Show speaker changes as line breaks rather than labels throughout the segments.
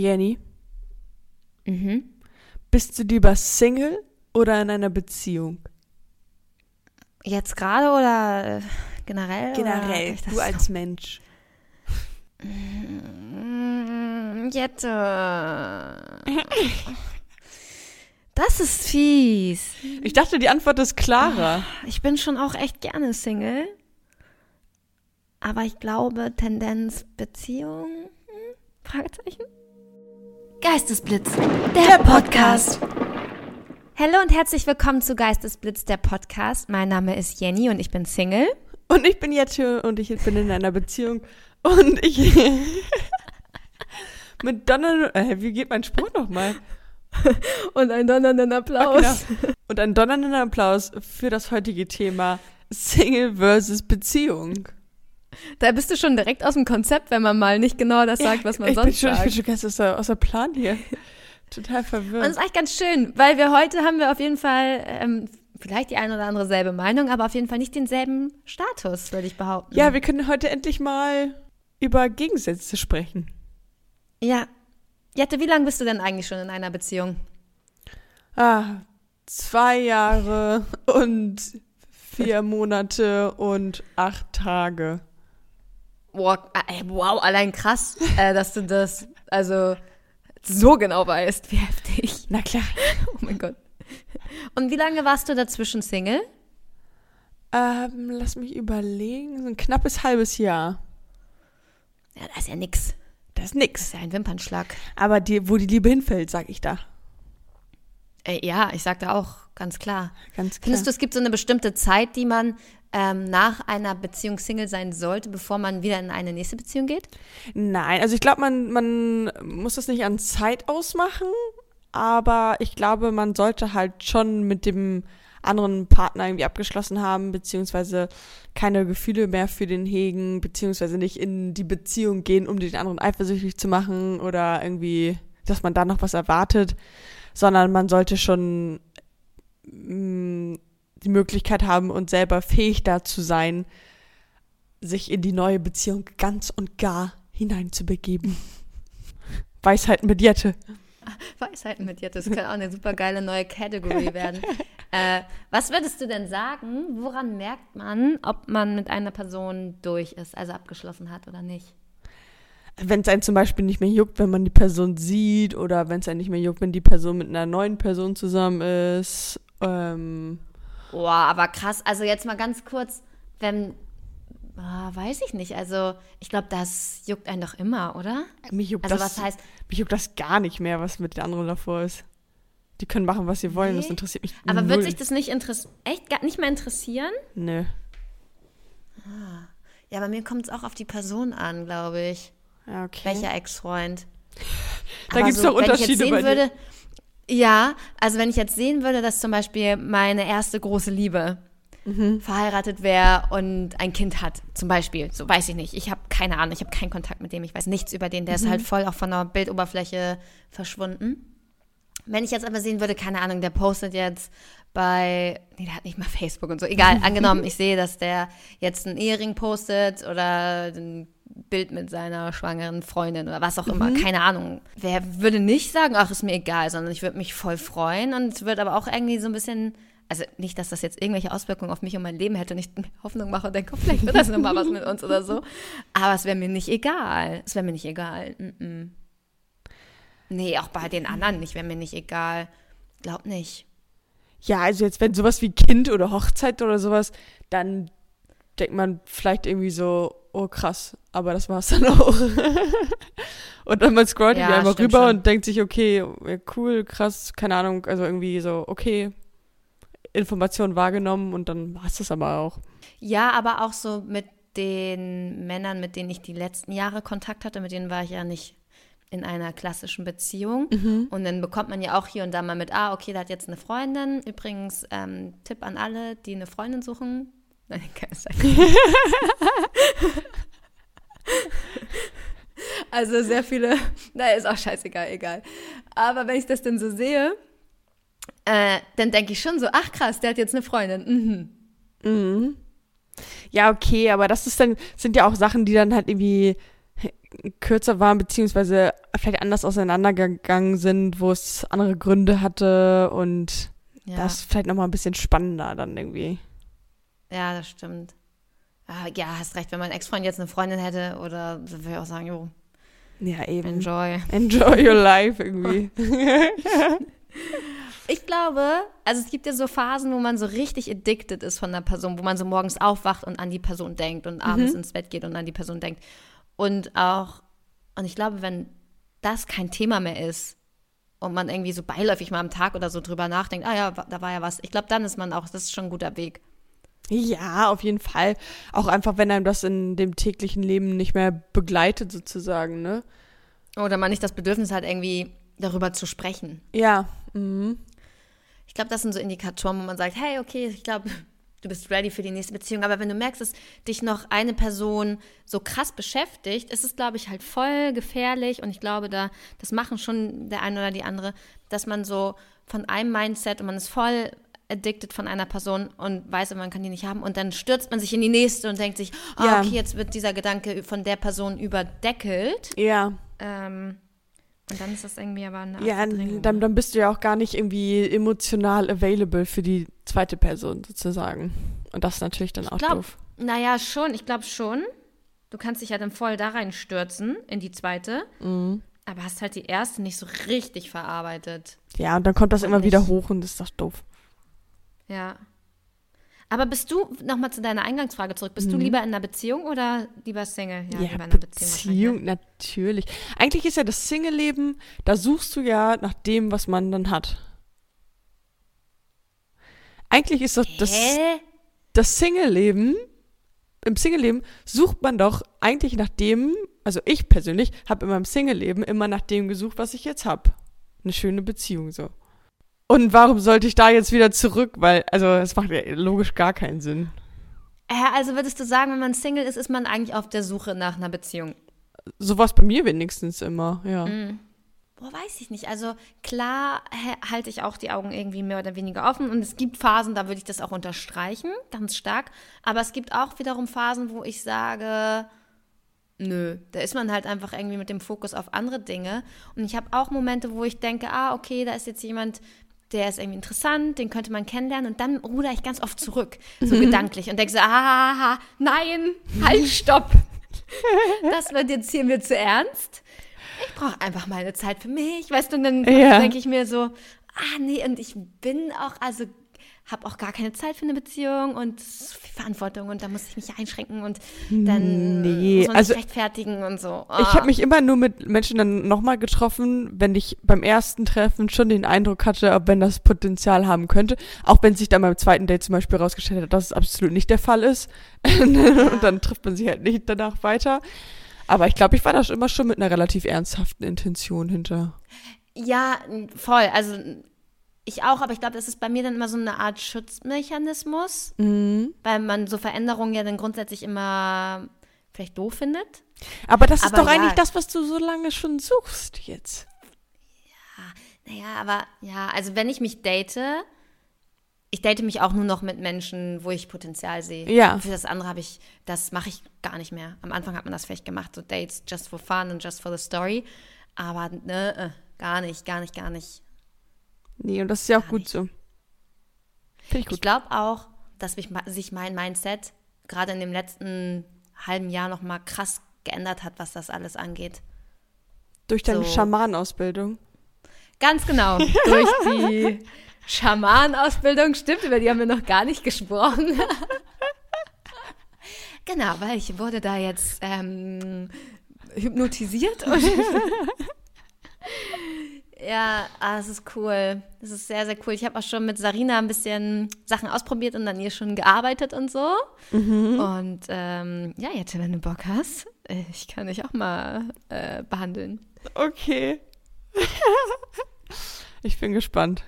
Jenny,
Mhm.
bist du lieber Single oder in einer Beziehung?
Jetzt gerade oder äh, generell?
Generell,
Oder?
Du als Mensch.
Mm, Jette. Das ist fies.
Ich dachte, die Antwort ist klarer.
Ich bin schon auch echt gerne Single. Aber ich glaube, Tendenz Beziehung? Hm? Fragezeichen? Geistesblitz, der, Podcast. Hallo und herzlich willkommen zu Geistesblitz, der Podcast. Mein Name ist Jenny und ich bin Single.
Und ich bin Jette und ich bin in einer Beziehung. Und ich. mit Donner. Äh, wie geht mein Spruch nochmal?
Und ein donnernden Applaus.
Ach, genau. Und einen donnernden Applaus für das heutige Thema Single versus Beziehung.
Da bist du schon direkt aus dem Konzept, wenn man mal nicht genau das sagt, was man
ich
sonst
schon, Ich
sagt.
bin schon ganz aus der, aus der Plan hier. Total
Und es
verwirrt.
ist eigentlich ganz schön, weil wir heute haben wir auf jeden Fall ähm, vielleicht die eine oder andere selbe Meinung, aber auf jeden Fall nicht denselben Status, würde ich behaupten.
Ja, wir können heute endlich mal über Gegensätze sprechen.
Ja. Jette, wie lange bist du denn eigentlich schon in einer Beziehung?
Ah, zwei Jahre und vier Monate und acht Tage.
Wow, äh, wow allein krass, äh, dass du das also so genau weißt. Wie heftig.
Na klar.
Oh mein Gott. Und wie lange warst du dazwischen Single?
Ähm, lass mich überlegen. So ein knappes halbes Jahr.
Ja, das ist ja nix.
Das ist
Das
nix.
ist ja ein Wimpernschlag.
Aber die, wo die Liebe hinfällt, sag ich da.
Äh, ja, ich sagte auch, ganz klar.
Ganz klar.
Findest du, es gibt so eine bestimmte Zeit, die man ähm, nach einer Beziehung Single sein sollte, bevor man wieder in eine nächste Beziehung geht?
Nein, also ich glaube, man, man muss das nicht an Zeit ausmachen, aber ich glaube, man sollte halt schon mit dem anderen Partner irgendwie abgeschlossen haben, beziehungsweise keine Gefühle mehr für den hegen, beziehungsweise nicht in die Beziehung gehen, um den anderen eifersüchtig zu machen oder irgendwie, dass man da noch was erwartet, sondern man sollte schon mh, die Möglichkeit haben und selber fähig dazu sein, sich in die neue Beziehung ganz und gar hineinzubegeben. Weisheit mit Jette.
Weisheiten mit dir, das kann auch eine super geile neue Category werden. äh, was würdest du denn sagen, woran merkt man, ob man mit einer Person durch ist, also abgeschlossen hat oder nicht?
Wenn es einen zum Beispiel nicht mehr juckt, wenn man die Person sieht oder wenn es einen nicht mehr juckt, wenn die Person mit einer neuen Person zusammen ist. Ähm,
Boah, aber krass, also jetzt mal ganz kurz, wenn, ah, weiß ich nicht, also ich glaube, das juckt einen doch immer, oder?
mich, juckt
Also
das,
was heißt,
mich juckt das gar nicht mehr, was mit den anderen davor ist. Die können machen, was sie wollen, das
Nee.
interessiert mich
aber
null.
wird sich das nicht interessieren, echt gar nicht mehr interessieren?
Nö.
Ja, bei mir kommt es auch auf die Person an, glaube ich.
Ja, okay.
Welcher Ex-Freund?
Da
Aber
gibt's doch
wenn ich jetzt
Unterschiede
sehen
bei dir.
Ja, also wenn ich jetzt sehen würde, dass zum Beispiel meine erste große Liebe
Mhm.
verheiratet wäre und ein Kind hat, zum Beispiel, so weiß ich nicht. Ich habe keine Ahnung, ich habe keinen Kontakt mit dem, ich weiß nichts über den, der
Mhm.
ist halt voll auch von der Bildoberfläche verschwunden. Wenn ich jetzt aber sehen würde, keine Ahnung, der postet jetzt bei, nee, der hat nicht mal Facebook und so, egal, angenommen, ich sehe, dass der jetzt einen Ehering postet oder ein Bild mit seiner schwangeren Freundin oder was auch immer, keine Ahnung. Wer würde nicht sagen, ach, ist mir egal, sondern ich würde mich voll freuen und würde aber auch irgendwie so ein bisschen, also nicht, dass das jetzt irgendwelche Auswirkungen auf mich und mein Leben hätte und ich Hoffnung mache und denke, oh, vielleicht wird das nochmal was mit uns oder so. Aber es wäre mir nicht egal. Es wäre mir nicht egal. Mm -mm. Nee, auch bei den anderen nicht, wäre mir nicht egal. Glaub nicht.
Ja, also jetzt, wenn sowas wie Kind oder Hochzeit oder sowas, dann denkt man vielleicht irgendwie so, oh krass, aber das war's dann auch. und dann man scrollt
Ja, stimmt
rüber
schon.
und denkt sich, okay, cool, krass, keine Ahnung, also irgendwie so, okay, Information wahrgenommen und dann war's das aber auch.
Ja, aber auch so mit den Männern, mit denen ich die letzten Jahre Kontakt hatte, mit denen war ich ja nicht in einer klassischen Beziehung. Und dann bekommt man ja auch hier und da mal mit, ah, okay, der hat jetzt eine Freundin. Übrigens, ähm, Tipp an alle, die eine Freundin suchen. Nein, keine Zeit. Also sehr viele, na, ist auch scheißegal, egal. Aber wenn ich das denn so sehe, äh, dann denke ich schon so, ach krass, der hat jetzt eine Freundin. Mhm.
Mhm. Ja, okay, aber das ist dann, sind ja auch Sachen, die dann halt irgendwie, kürzer waren, beziehungsweise vielleicht anders auseinandergegangen sind, wo es andere Gründe hatte und
Ja,
das ist vielleicht nochmal ein bisschen spannender dann irgendwie.
Ja das stimmt. Ah, Ja, hast recht, wenn mein Ex-Freund jetzt eine Freundin hätte, oder würde ich auch sagen, jo,
Ja, eben.
enjoy.
Enjoy your life irgendwie.
Ich glaube, also es gibt ja so Phasen, wo man so richtig addicted ist von einer Person, wo man so morgens aufwacht und an die Person denkt und abends ins Bett geht und an die Person denkt. Und auch, und ich glaube, wenn das kein Thema mehr ist und man irgendwie so beiläufig mal am Tag oder so drüber nachdenkt, ah ja, da war ja was. Ich glaube, dann ist man auch, das ist schon ein guter Weg.
Ja, auf jeden Fall. Auch einfach, wenn einem das in dem täglichen Leben nicht mehr begleitet, sozusagen, ne?
Oder man nicht das Bedürfnis hat, irgendwie darüber zu sprechen.
Ja. Mhm.
Ich glaube, das sind so Indikatoren, wo man sagt, hey, okay, ich glaube, du bist ready für die nächste Beziehung. Aber wenn du merkst, dass dich noch eine Person so krass beschäftigt, ist es, glaube ich, halt voll gefährlich. Und ich glaube, da, das machen schon der eine oder die andere, dass man so von einem Mindset und man ist voll addicted von einer Person und weiß, man kann die nicht haben. Und dann stürzt man sich in die nächste und denkt sich, ah,
Ja.
okay, jetzt wird dieser Gedanke von der Person überdeckelt.
Ja.
Ähm, und dann ist das irgendwie aber eine
Ja, dann, dann bist du ja auch gar nicht irgendwie emotional available für die zweite Person, sozusagen. Und das ist natürlich dann auch
glaub-
doof.
Naja, schon, ich glaube schon. Du kannst dich ja dann voll da reinstürzen in die zweite,
Mhm.
aber hast halt die erste nicht so richtig verarbeitet.
Ja, und dann kommt das
Und
immer
nicht-
wieder hoch und das ist doch doof.
Ja. Aber bist du, nochmal zu deiner Eingangsfrage zurück, bist du lieber in einer Beziehung oder lieber Single?
Mhm. Ja,
lieber in einer
Beziehung, natürlich. Eigentlich ist ja das Single-Leben, da suchst du ja nach dem, was man dann hat. Eigentlich ist doch das,
Hä?
das Single-Leben, im Single-Leben sucht man doch eigentlich nach dem, also ich persönlich habe in meinem Single-Leben immer nach dem gesucht, was ich jetzt habe. Eine schöne Beziehung so. Und warum sollte ich da jetzt wieder zurück? Weil, also es macht ja logisch gar keinen Sinn.
Also würdest du sagen, wenn man Single ist, ist man eigentlich auf der Suche nach einer Beziehung?
Sowas bei mir wenigstens immer, ja.
Boah, weiß ich nicht. Also klar halte ich auch die Augen irgendwie mehr oder weniger offen und es gibt Phasen, da würde ich das auch unterstreichen, ganz stark. Aber es gibt auch wiederum Phasen, wo ich sage, nö, da ist man halt einfach irgendwie mit dem Fokus auf andere Dinge. Und ich habe auch Momente, wo ich denke, ah, okay, da ist jetzt jemand, der ist irgendwie interessant, den könnte man kennenlernen und dann ruder ich ganz oft zurück, so gedanklich und denke so, ah, nein, halt, stopp. Das wird jetzt hier mir zu ernst. Ich brauche einfach meine Zeit für mich, weißt du, und dann
Ja.
denke ich mir so, ah, nee, und ich bin auch, also habe auch gar keine Zeit für eine Beziehung und viel Verantwortung und da muss ich mich einschränken und dann
Nee, also-
rechtfertigen und so.
Ich
Ah.
habe mich immer nur mit Menschen dann nochmal getroffen, wenn ich beim ersten Treffen schon den Eindruck hatte, ob wenn das Potenzial haben könnte. Auch wenn sich dann beim zweiten Date zum Beispiel rausgestellt hat, dass es absolut nicht der Fall ist. Und dann trifft man sich halt nicht danach weiter. Aber ich glaube, ich war da schon immer schon mit einer relativ ernsthaften Intention hinter.
Ja, voll. Also ich auch, aber ich glaube, das ist bei mir dann immer so eine Art Schutzmechanismus,
Mhm.
weil man so Veränderungen ja dann grundsätzlich immer vielleicht doof findet.
Aber das ist
Aber
doch
ja.
eigentlich das, was du so lange schon suchst jetzt.
Naja, aber ja, also wenn ich mich date, ich date mich auch nur noch mit Menschen, wo ich Potenzial sehe.
Ja.
Für das andere habe ich, das mache ich gar nicht mehr. Am Anfang hat man das vielleicht gemacht, so Dates just for fun and just for the story. Aber ne, äh, gar nicht, gar nicht, gar nicht.
Nee, und das ist ja auch
Gar
gut
nicht.
so. Finde ich
Ich
gut.
glaube auch, dass mich, sich mein Mindset gerade in dem letzten halben Jahr noch mal krass geändert hat, was das alles angeht.
Durch deine
so-
Schamanausbildung.
Ganz genau. Durch die Schamanenausbildung, stimmt, über die haben wir noch gar nicht gesprochen. genau, weil ich wurde da jetzt ähm, hypnotisiert. Und ja, ah, das ist cool. Das ist sehr, sehr cool. Ich habe auch schon mit Sarina ein bisschen Sachen ausprobiert und an ihr schon gearbeitet und so. Und ähm, ja, jetzt, wenn du Bock hast, äh, ich kann dich auch mal äh, behandeln.
Okay. ich bin gespannt.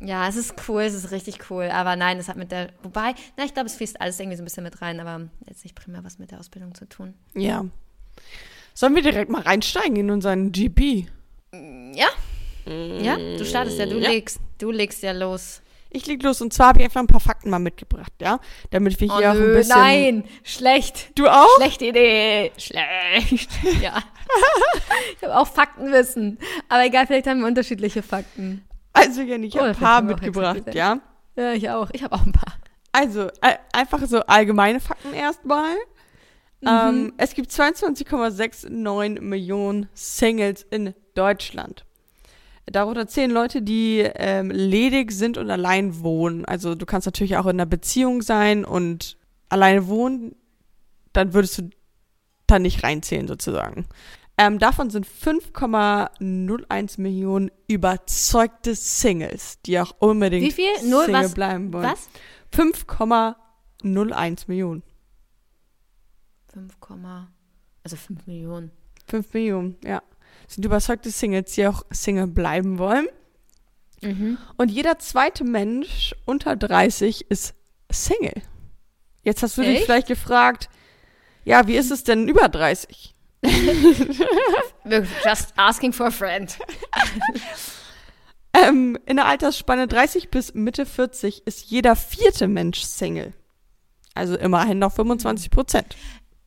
Ja, es ist cool, es ist richtig cool. Aber nein, es hat mit der, wobei, na, ich glaube, es fließt alles irgendwie so ein bisschen mit rein, aber jetzt nicht primär was mit der Ausbildung zu tun.
Ja. Sollen wir direkt mal reinsteigen in unseren GP?
Ja? Ja, du startest ja, du
Ja.
legst, du legst ja los.
Ich leg los und zwar habe ich einfach ein paar Fakten mal mitgebracht, ja? Damit wir
Oh,
hier auch ein bisschen.
nein, schlecht.
Du auch?
Schlechte Idee. Schlecht. Ja. ich habe auch Faktenwissen. Aber egal, vielleicht haben wir unterschiedliche Fakten.
Also, Jenny, ich
Oh,
habe ein paar mitgebracht, ja?
Ja, ich auch. Ich habe auch ein paar.
Also, äh, einfach so allgemeine Fakten erstmal.
Mhm.
Ähm, es gibt 22,69 Millionen Singles in Deutschland. Darunter zehn Leute, die ähm, ledig sind und allein wohnen. Also du kannst natürlich auch in einer Beziehung sein und alleine wohnen, dann würdest du da nicht reinzählen sozusagen. Ähm, davon sind 5,01 Millionen überzeugte Singles, die auch unbedingt
Wie viel? Null,
Single
was?
bleiben wollen.
Was?
5,01 Millionen.
5, also 5 Millionen.
5 Millionen, ja. Sind überzeugte Singles, die auch Single bleiben wollen.
Mhm.
Und jeder zweite Mensch unter 30 ist Single. Jetzt hast du dich
Echt?
vielleicht gefragt, ja, wie ist es denn über 30?
Just asking for a friend.
Ähm, in der Altersspanne 30 bis Mitte 40 ist jeder vierte Mensch Single. Also immerhin noch 25 Prozent.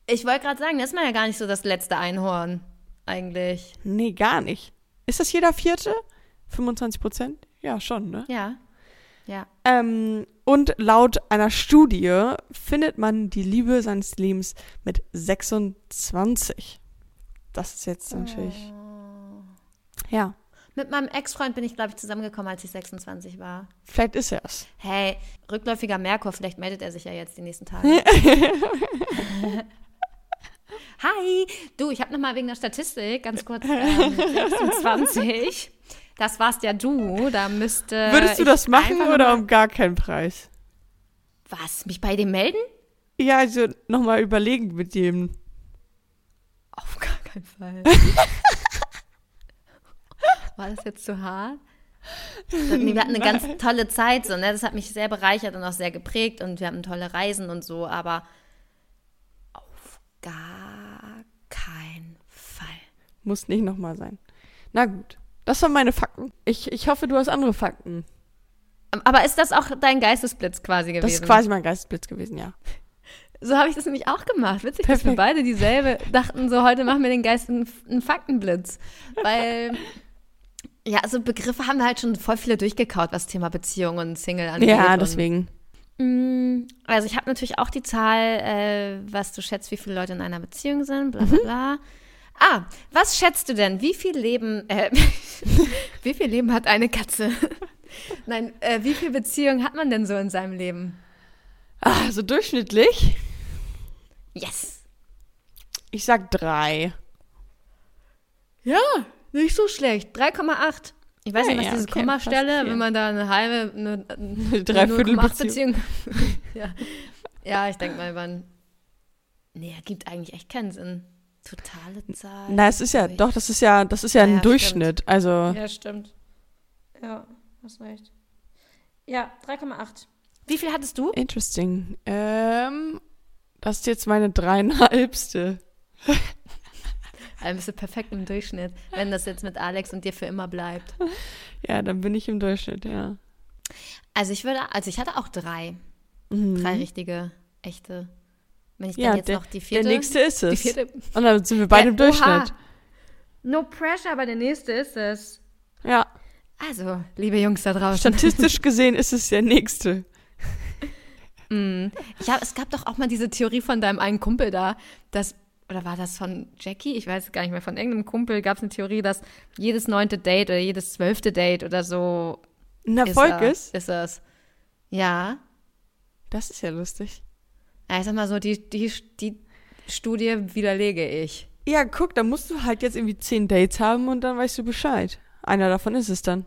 Ich wollte gerade sagen, das ist man ja gar nicht so das letzte Einhorn. Eigentlich.
Nee, gar nicht. Ist das jeder vierte? 25 Prozent? Ja, schon, ne?
Ja. Ja.
Ähm, und laut einer Studie findet man die Liebe seines Lebens mit 26. Das ist jetzt natürlich. Ja,
Mit meinem Ex-Freund bin ich, glaube ich, zusammengekommen, als ich 26 war.
vielleicht ist er es.
Hey, rückläufiger Merkur, vielleicht meldet er sich ja jetzt die nächsten Tage. Hi, du, ich habe nochmal wegen der Statistik ganz kurz ähm, 26. Das warst ja du, da müsste.
Würdest du das machen oder um gar keinen Preis?
Was? Mich bei dem melden?
Ja, also nochmal überlegen mit dem.
Auf gar keinen Fall. War das jetzt zu hart? Wir hatten eine ganz tolle Zeit, so, ne? Das hat mich sehr bereichert und auch sehr geprägt und wir hatten tolle Reisen und so, aber auf gar.
Muss nicht nochmal sein. Na gut. Das waren meine Fakten. Ich, ich hoffe, du hast andere Fakten.
Aber ist das auch dein Geistesblitz quasi gewesen?
Das ist quasi mein Geistesblitz gewesen, ja.
So habe ich das nämlich auch gemacht. Witzig, dass wir
Perfekt.
beide dieselbe dachten, so heute machen wir den Geist einen, Faktenblitz. Weil, ja, also Begriffe haben wir halt schon voll viele durchgekaut, was Thema Beziehung und Single angeht.
Ja, deswegen.
Mm, Also ich habe natürlich auch die Zahl, äh, was du schätzt, wie viele Leute in einer Beziehung sind, bla bla bla. Ah, was schätzt du denn? Wie viel Leben, äh, wie viel Leben hat eine Katze? Nein, äh, wie viel Beziehung hat man denn so in seinem Leben?
Ah, so durchschnittlich.
Yes.
Ich sag drei.
Ja, nicht so schlecht. 3,8. Ich weiß
Ja,
nicht, was
ja,
diese
okay,
Kommastelle, wenn man da eine halbe, eine, eine
Dreiviertel
0,8
Beziehung.
Beziehung. ja. ja, ich denke mal, man. Nee, ergibt eigentlich echt keinen Sinn. Totale Zahl.
Na, es ist ja,
ich.
doch, das ist ja, das ist ja
Ja,
ein
ja,
Durchschnitt. Also,
Ja, stimmt. Ja, hast recht. Ja, 3,8. Wie viel hattest du?
interesting. Ähm, das ist jetzt meine dreieinhalbste.
Dann bist du perfekt im Durchschnitt, wenn das jetzt mit Alex und dir für immer bleibt.
Ja, dann bin ich im Durchschnitt, ja.
Also ich würde, also ich hatte auch drei.
Mhm.
Drei richtige, echte. Wenn ich
Ja,
dann jetzt
der-
noch die
Der
vierte.
nächste ist es.
vierte.
Und dann sind wir beide im
Ja, oha.
Durchschnitt.
No pressure, aber der nächste ist es.
Ja,
Also, liebe Jungs da draußen.
statistisch gesehen ist es der nächste.
Mm. Ich hab, es gab doch auch mal diese Theorie von deinem einen Kumpel da, dass, oder war das von Jackie? Ich weiß es gar nicht mehr. Von irgendeinem Kumpel gab es eine Theorie, dass jedes neunte Date oder jedes zwölfte Date oder so
Ein Erfolg
er,
ist.
Ist es. Ja.
Das ist ja lustig.
Ja, Ich sag mal so, die, die, die Studie widerlege ich.
Ja, guck, dann musst du halt jetzt irgendwie zehn Dates haben und dann weißt du Bescheid. Einer davon ist es dann.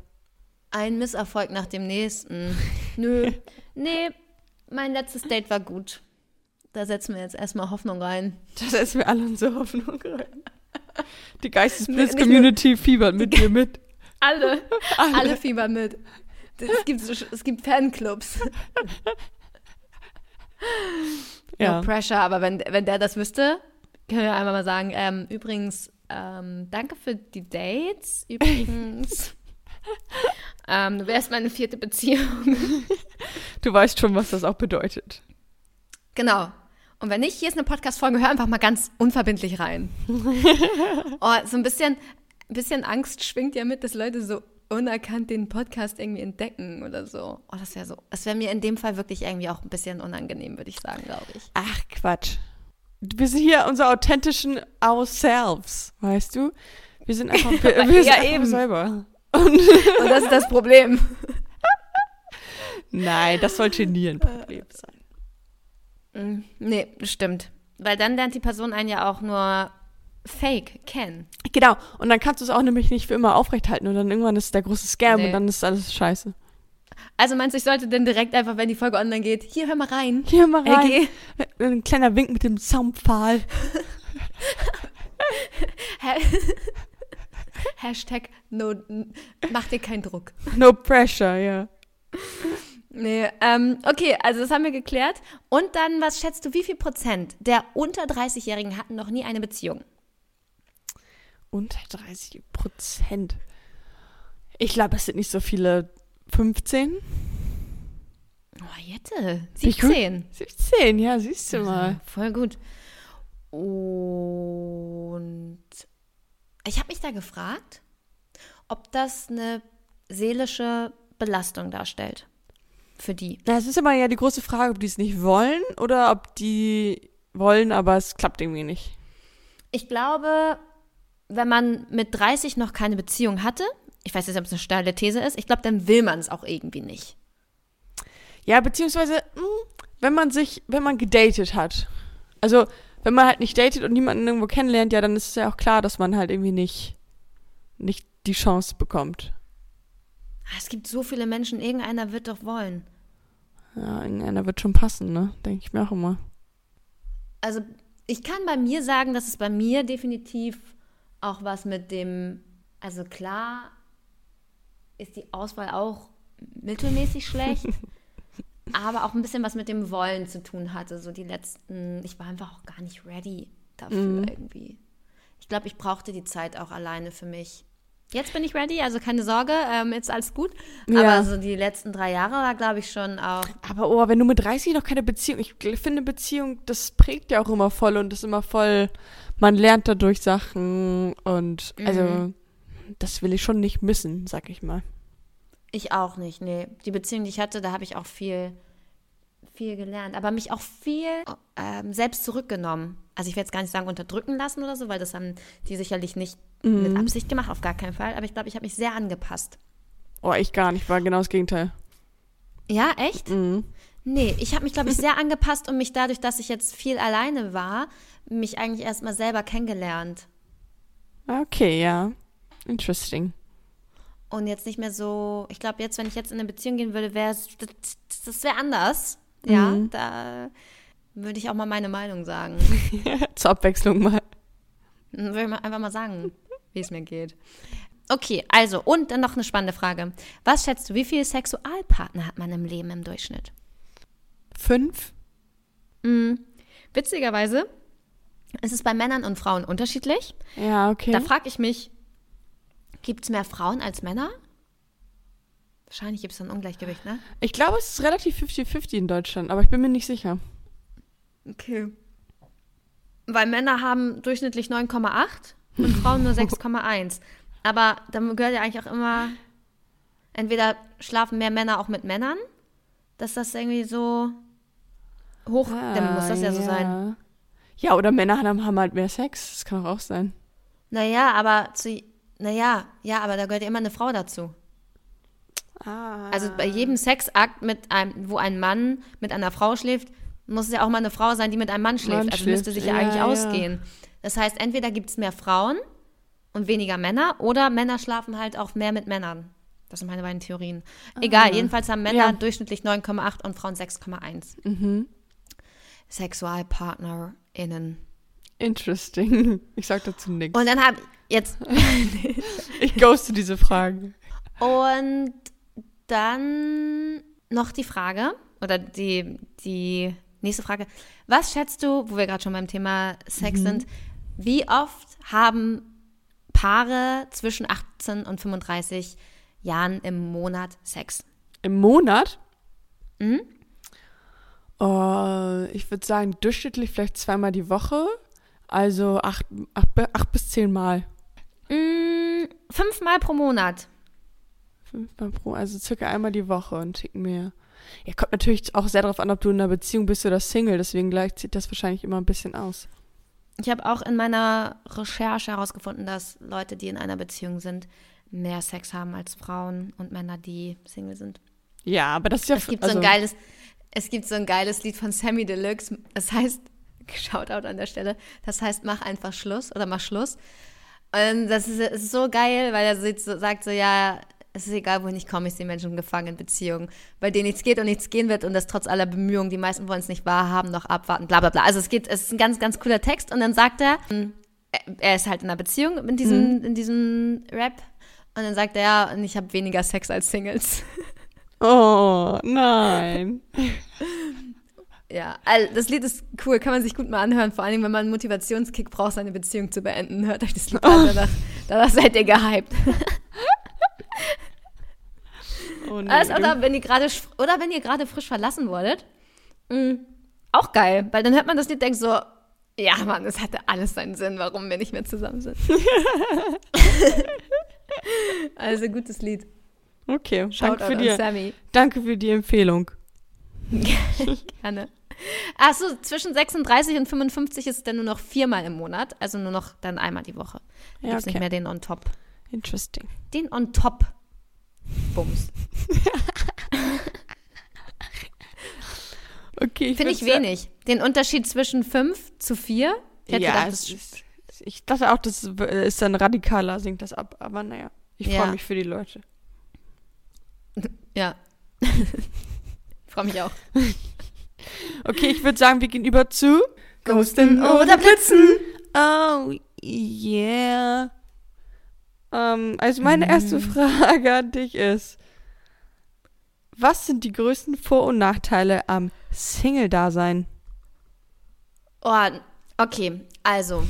Ein Misserfolg nach dem nächsten. Nö. Nee, mein letztes Date war gut. Da setzen wir jetzt erstmal Hoffnung rein.
Das ist mir alle unsere Hoffnung rein. Die Geistesblitz-Community fiebert mit dir mit.
Alle, alle fiebern mit. Es gibt, es gibt Fanclubs.
Ja.
No pressure, aber wenn, wenn der das wüsste, können wir einmal mal sagen, ähm, übrigens, ähm, danke für die Dates. Übrigens, Ähm, du wärst meine vierte Beziehung.
Du weißt schon, was das auch bedeutet.
genau. Und wenn nicht, hier ist eine Podcast-Folge, hör einfach mal ganz unverbindlich rein. oh, so ein bisschen, ein bisschen Angst schwingt ja mit, dass Leute so unerkannt den Podcast irgendwie entdecken oder so. Oh, das wäre so. Das wäre mir in dem Fall wirklich irgendwie auch ein bisschen unangenehm, würde ich sagen, glaube ich.
Ach, Quatsch. Wir sind hier unsere authentischen ourselves, weißt du? Wir sind einfach, wir, wir sind
Ja,
einfach
eben.
selber.
Und das ist das Problem.
Nein, das sollte nie ein Problem sein.
Mm, Nee, stimmt. Weil dann lernt die Person einen ja auch nur fake kennen.
Genau. Und dann kannst du es auch nämlich nicht für immer aufrechthalten und dann irgendwann ist der große Scam
Nee.
und dann ist alles scheiße.
Also meinst du, ich sollte denn direkt einfach, wenn die Folge online geht, hier hör mal rein.
Hier mal rein.
LG.
Ein kleiner Wink mit dem Soundpfahl.
Ha- Hashtag no, mach dir keinen Druck.
No pressure, ja.
Nee, ähm, okay, also das haben wir geklärt. Und dann, was schätzt du, wie viel Prozent der unter 30-Jährigen hatten noch nie eine Beziehung?
Unter 30 Prozent. Ich glaube, es sind nicht so viele. 15?
Oh, Jette,
Wie gut.
17.
17, ja, siehst du mal.
Voll gut. Und ich habe mich da gefragt, ob das eine seelische Belastung darstellt. Für die.
Na, es ist immer ja die große Frage, ob die es nicht wollen oder ob die wollen, aber es klappt irgendwie nicht.
Ich glaube, wenn man mit 30 noch keine Beziehung hatte, ich weiß nicht, ob es eine steile These ist, ich glaube, dann will man es auch irgendwie nicht.
Ja, beziehungsweise, mh, wenn man sich, wenn man gedatet hat. Also, wenn man halt nicht datet und niemanden irgendwo kennenlernt, ja, dann ist es ja auch klar, dass man halt irgendwie nicht, nicht die Chance bekommt.
Ah, Es gibt so viele Menschen, irgendeiner wird doch wollen.
Ja, irgendeiner wird schon passen, ne? Denke ich mir auch immer.
Also ich kann bei mir sagen, dass es bei mir definitiv auch was mit dem, also klar ist die Auswahl auch mittelmäßig schlecht, aber auch ein bisschen was mit dem Wollen zu tun hatte. So die letzten, ich war einfach auch gar nicht ready dafür irgendwie. Ich glaube, ich brauchte die Zeit auch alleine für mich. Jetzt bin ich ready, also keine Sorge, ähm, jetzt alles gut.
Ja.
Aber so die letzten drei Jahre war, glaube ich, schon auch
Aber oh, wenn du mit 30 noch keine Beziehung, ich finde Beziehung, das prägt ja auch immer voll und ist immer voll, man lernt dadurch Sachen und also das will ich schon nicht missen, sag ich mal.
Ich auch nicht, nee. Die Beziehung, die ich hatte, da habe ich auch viel, viel gelernt. Aber mich auch viel ähm, selbst zurückgenommen. Also ich will jetzt gar nicht sagen unterdrücken lassen oder so, weil das haben die sicherlich nicht mit Absicht gemacht, auf gar keinen Fall. Aber ich glaube, ich habe mich sehr angepasst.
Oh, ich gar nicht, war genau das Gegenteil.
Ja, echt?
Mhm.
Nee, ich habe mich, glaube ich, sehr angepasst und mich dadurch, dass ich jetzt viel alleine war, mich eigentlich erstmal selber kennengelernt.
Okay, ja. Interesting.
Und jetzt nicht mehr so, ich glaube, jetzt, wenn ich jetzt in eine Beziehung gehen würde, wäre es, das, das wäre anders. Ja,
Mhm.
da würde ich auch mal meine Meinung sagen.
Zur Abwechslung mal.
Dann Würde ich mal einfach mal sagen, wie es mir geht. Okay, also, und dann noch eine spannende Frage. Was schätzt du, wie viele Sexualpartner hat man im Leben im Durchschnitt?
Fünf?
Hm, witzigerweise ist es bei Männern und Frauen unterschiedlich.
Ja, okay.
Da frage ich mich, gibt es mehr Frauen als Männer? Wahrscheinlich gibt es ein Ungleichgewicht, ne?
Ich glaube, es ist relativ 50-50 in Deutschland, aber ich bin mir nicht sicher.
Okay. Weil Männer haben durchschnittlich 9,8 und Frauen nur 6,1. Aber dann gehört ja eigentlich auch immer, entweder schlafen mehr Männer auch mit Männern, dass das irgendwie so hoch, dann muss das ja so sein.
Ah, Ja, oder Männer haben, halt mehr Sex. Das kann auch sein.
Naja, aber zu, naja, ja, aber da gehört ja immer eine Frau dazu.
Ah.
Also bei jedem Sexakt, mit einem, wo ein Mann mit einer Frau schläft, muss es ja auch mal eine Frau sein, die mit einem Mann schläft.
Mann
also
schläft,
müsste sich ja,
ja,
eigentlich
ja.
ausgehen. Das heißt, entweder gibt es mehr Frauen und weniger Männer oder Männer schlafen halt auch mehr mit Männern. Das sind meine beiden Theorien. Egal, jedenfalls haben Männer
Ja.
durchschnittlich 9,8 und Frauen 6,1.
Mhm.
SexualpartnerInnen.
Interesting. Ich sag dazu nichts.
Und dann habe jetzt
Ich ghoste diese Fragen.
Und dann noch die Frage, oder die, die nächste Frage. Was schätzt du, wo wir gerade schon beim Thema Sex sind, wie oft haben Paare zwischen 18 und 35 Jahren im Monat Sex?
Im Monat?
Mhm.
Oh, ich würde sagen, durchschnittlich vielleicht zweimal die Woche. Also acht, acht, acht bis zehn Mal.
Mm, fünfmal pro Monat.
Fünfmal pro, also circa einmal die Woche und Ticken mehr. Ja, kommt natürlich auch sehr darauf an, ob du in einer Beziehung bist oder Single, deswegen gleich zieht das wahrscheinlich immer ein bisschen aus.
Ich habe auch in meiner Recherche herausgefunden, dass Leute, die in einer Beziehung sind, mehr Sex haben als Frauen und Männer, die Single sind.
Ja, aber das ist ja
Es gibt
also,
so ein geiles, es gibt so ein geiles Lied von Sammy Deluxe. Das heißt, Shoutout an der Stelle. Das heißt, mach einfach Schluss oder mach Schluss. Und das ist, ist so geil, weil er so, sagt so, ja, es ist egal, wohin ich komme, ich sehe Menschen gefangen in Beziehungen, bei denen nichts geht und nichts gehen wird und das trotz aller Bemühungen, die meisten wollen es nicht wahrhaben, noch abwarten, bla bla bla. Also es geht, es ist ein ganz, ganz cooler Text und dann sagt er, er ist halt in einer Beziehung in diesem, in diesem Rap und dann sagt er, ja, und ich habe weniger Sex als Singles.
Oh, nein.
Ja, also das Lied ist cool, kann man sich gut mal anhören, vor allem wenn man einen Motivationskick braucht, seine Beziehung zu beenden. Hört euch das Lied an, danach, danach seid ihr gehypt.
Oh, nee.
Also, oder wenn ihr gerade oder wenn ihr gerade frisch verlassen wurdet, mh, auch geil, weil dann hört man das Lied und denkt so, ja Mann, es hatte alles seinen Sinn, warum wir nicht mehr zusammen sind. also gutes Lied.
Okay,
Schaut
danke für, die,
Sammy.
danke für die Empfehlung.
Gerne. Achso, zwischen 36 und 55 ist es dann nur noch viermal im Monat, also nur noch dann einmal die Woche. Da
Ja,
gibt's nicht
okay.
mehr den on top.
Interesting.
Den on top Bums.
Okay,
Finde ich wenig. Den Unterschied zwischen 5 zu 4. Ich
ja,
gedacht,
es
das
ist, ich dachte auch, das ist dann radikaler, singt das ab. Aber naja, ich
Ja.
freue mich für die Leute.
Ja. Freue mich auch.
Okay, ich würde sagen, wir gehen über zu
Ghosten oder Blitzen.
Oh, yeah. Ähm, also meine erste Frage an dich ist, was sind die größten Vor- und Nachteile am Single-Dasein?
Oh, okay, also,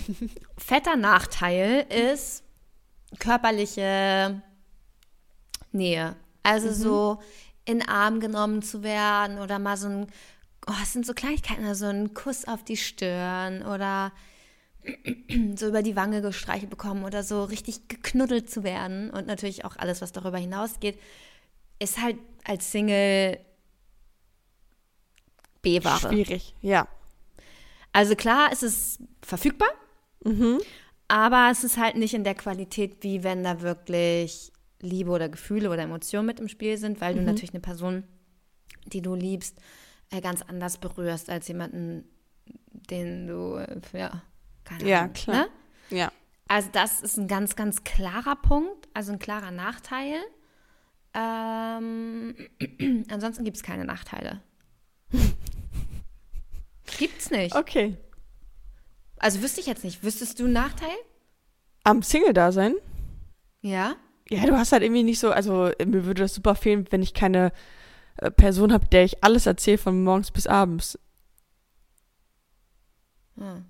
fetter Nachteil ist körperliche Nähe. Also so in den Arm genommen zu werden oder mal so ein, oh, es sind so Kleinigkeiten, also ein Kuss auf die Stirn oder so über die Wange gestreichelt bekommen oder so richtig geknuddelt zu werden und natürlich auch alles, was darüber hinausgeht, ist halt als Single B-Ware.
Schwierig, ja.
Also klar, es ist verfügbar,
Mhm.
aber es ist halt nicht in der Qualität, wie wenn da wirklich Liebe oder Gefühle oder Emotionen mit im Spiel sind, weil du
Mhm.
natürlich eine Person, die du liebst, äh, ganz anders berührst als jemanden, den du, äh, ja, keine
Ja,
Ahnung,
klar.
Ne?
Ja.
Also das ist ein ganz, ganz klarer Punkt, also ein klarer Nachteil. Ähm, ansonsten gibt es keine Nachteile. Gibt's nicht.
Okay.
Also wüsste ich jetzt nicht. Wüsstest du einen Nachteil?
Am Single-Dasein?
Ja.
Ja, du hast halt irgendwie nicht so, also mir würde das super fehlen, wenn ich keine äh, Person habe, der ich alles erzähle von morgens bis abends.
Hm.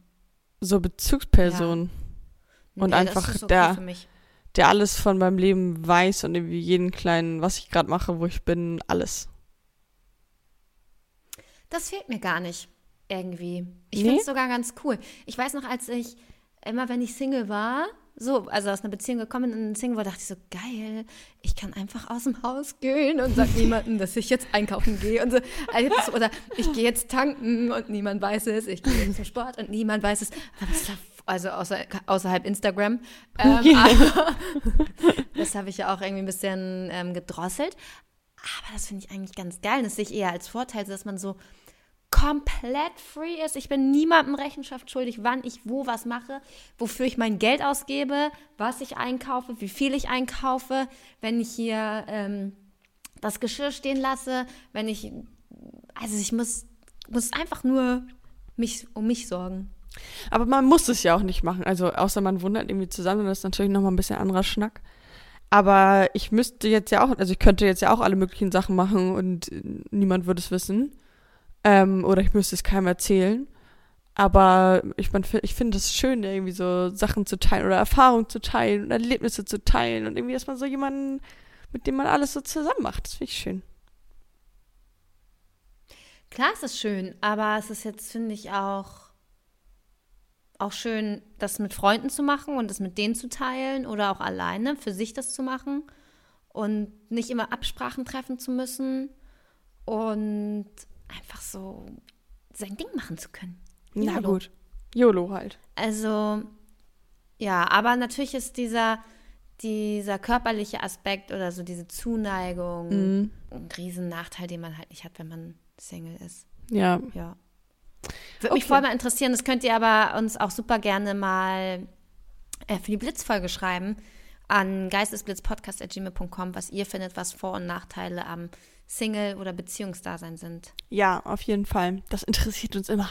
So Bezugsperson, Und
Nee,
einfach
okay
der- der alles von meinem Leben weiß und irgendwie jeden kleinen, was ich gerade mache, wo ich bin, alles.
Das fehlt mir gar nicht. Irgendwie. Ich
Nee?
finde es sogar ganz cool. Ich weiß noch, als ich, immer wenn ich Single war, so, also aus einer Beziehung gekommen und Single war, dachte ich so, geil, ich kann einfach aus dem Haus gehen und sag niemandem, dass ich jetzt einkaufen gehe und so. Also, Oder ich gehe jetzt tanken und niemand weiß es. Ich gehe jetzt zum Sport und niemand weiß es. Also außer, außerhalb Instagram. Ähm,
Ja.
aber, das habe ich ja auch irgendwie ein bisschen ähm, gedrosselt. Aber das finde ich eigentlich ganz geil. Das sehe ich eher als Vorteil, dass man so komplett free ist. Ich bin niemandem Rechenschaft schuldig, wann ich wo was mache, wofür ich mein Geld ausgebe, was ich einkaufe, wie viel ich einkaufe, wenn ich hier ähm, das Geschirr stehen lasse, wenn ich, also ich muss, muss einfach nur mich um mich sorgen.
Aber man muss es ja auch nicht machen. Also außer man wundert irgendwie zusammen, das ist natürlich nochmal ein bisschen anderer Schnack. Aber ich müsste jetzt ja auch, also ich könnte jetzt ja auch alle möglichen Sachen machen und niemand würde es wissen. Ähm, oder ich müsste es keinem erzählen. Aber ich, mein, ich finde es schön, irgendwie so Sachen zu teilen oder Erfahrungen zu teilen und Erlebnisse zu teilen und irgendwie, dass man so jemanden mit dem man alles so zusammen macht. Das finde ich schön.
Klar, es ist schön, aber es ist jetzt, finde ich, auch, auch schön, das mit Freunden zu machen und das mit denen zu teilen oder auch alleine für sich das zu machen und nicht immer Absprachen treffen zu müssen und einfach so sein Ding machen zu können.
Na gut. YOLO halt.
Also, ja, aber natürlich ist dieser, dieser körperliche Aspekt oder so diese Zuneigung
Mhm.
ein Riesennachteil, den man halt nicht hat, wenn man Single ist.
Ja.
Ja. Würde mich
Okay.
voll mal interessieren. Das könnt ihr aber uns auch super gerne mal äh, für die Blitzfolge schreiben an geistesblitzpodcast.gmail.com, was ihr findet, was Vor- und Nachteile am Single- oder Beziehungsdasein sind.
Ja, auf jeden Fall. Das interessiert uns immer.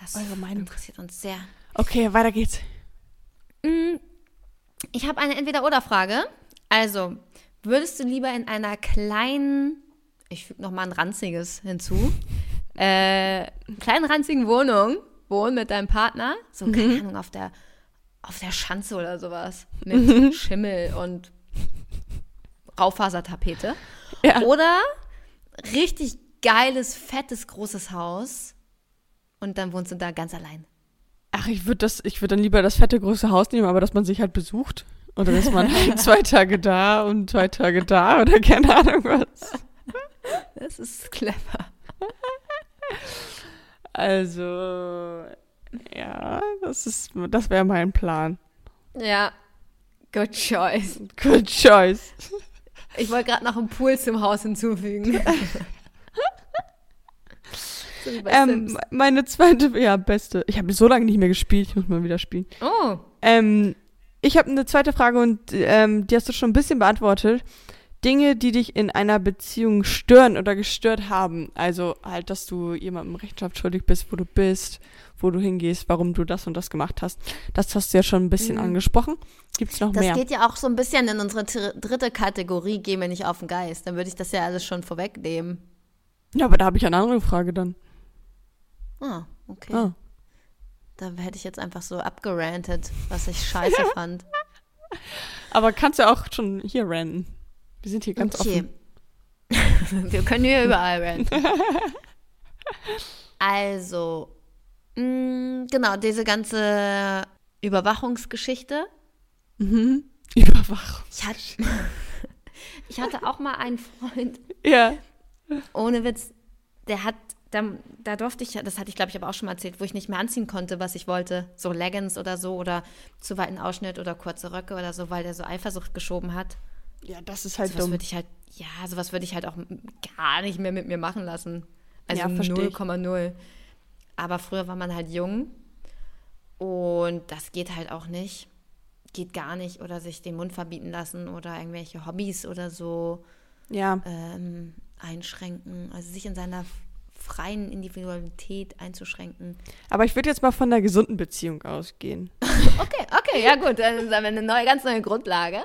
Das
Eure Meinung.
interessiert uns sehr.
Okay, weiter geht's.
Mm, Ich habe eine Entweder-Oder-Frage. Also, würdest du lieber in einer kleinen, ich füge nochmal ein ranziges hinzu, äh, kleinen ranzigen Wohnung wohnen mit deinem Partner? So, keine Ahnung, auf der, auf der Schanze oder sowas. Mit Schimmel und Raufasertapete.
Ja.
Oder richtig geiles, fettes, großes Haus und dann wohnst du da ganz allein.
Ach, ich würde das, ich würde dann lieber das fette große Haus nehmen, aber dass man sich halt besucht. Oder dass man halt zwei Tage da und zwei Tage da oder keine Ahnung was.
Das ist clever.
Also, ja, das ist, das wäre mein Plan.
Ja, good choice.
Good choice.
Ich wollte gerade noch einen Pool zum Haus hinzufügen. so
Ähm, meine zweite, ja, beste. Ich habe so lange nicht mehr gespielt, ich muss mal wieder spielen.
Oh,
Ähm, ich habe eine zweite Frage und ähm, die hast du schon ein bisschen beantwortet. Dinge, die dich in einer Beziehung stören oder gestört haben. Also halt, dass du jemandem Rechenschaft schuldig bist, wo du bist, wo du hingehst, warum du das und das gemacht hast. Das hast du ja schon ein bisschen
Mhm.
angesprochen. Gibt's noch
das
mehr?
geht ja auch so ein bisschen in unsere dr- dritte Kategorie, geh mir nicht auf den Geist. Dann würde ich das ja alles schon vorwegnehmen.
Ja, aber da habe ich eine andere Frage dann.
Ah, okay.
Ah.
Da hätte ich jetzt einfach so abgerantet, was ich scheiße fand.
Aber kannst du auch schon hier ranten. Wir sind hier ganz
okay.
offen.
Wir können hier überall ranten. Also, mh, genau, diese ganze Überwachungsgeschichte.
Mhm. Überwachung.
Ich hatte, ich hatte auch mal einen Freund,
Ja.
ohne Witz, der hat, da, da durfte ich, das hatte ich glaube ich aber auch schon mal erzählt, wo ich nicht mehr anziehen konnte, was ich wollte. So Leggings oder so oder zu weiten Ausschnitt oder kurze Röcke oder so, weil der so Eifersucht geschoben hat.
Ja, das ist halt
Sowas
dumm.
würde ich halt, ja, sowas würde ich halt auch gar nicht mehr mit mir machen lassen. Also
Ja, versteh ich.
0,0. Aber früher war man halt jung und das geht halt auch nicht. Geht gar nicht. Oder sich den Mund verbieten lassen oder irgendwelche Hobbys oder so
Ja.
ähm, einschränken. Also sich in seiner freien Individualität einzuschränken.
Aber ich würde jetzt mal von einer gesunden Beziehung ausgehen.
Okay, okay, ja gut, dann haben wir eine neue, ganz neue Grundlage.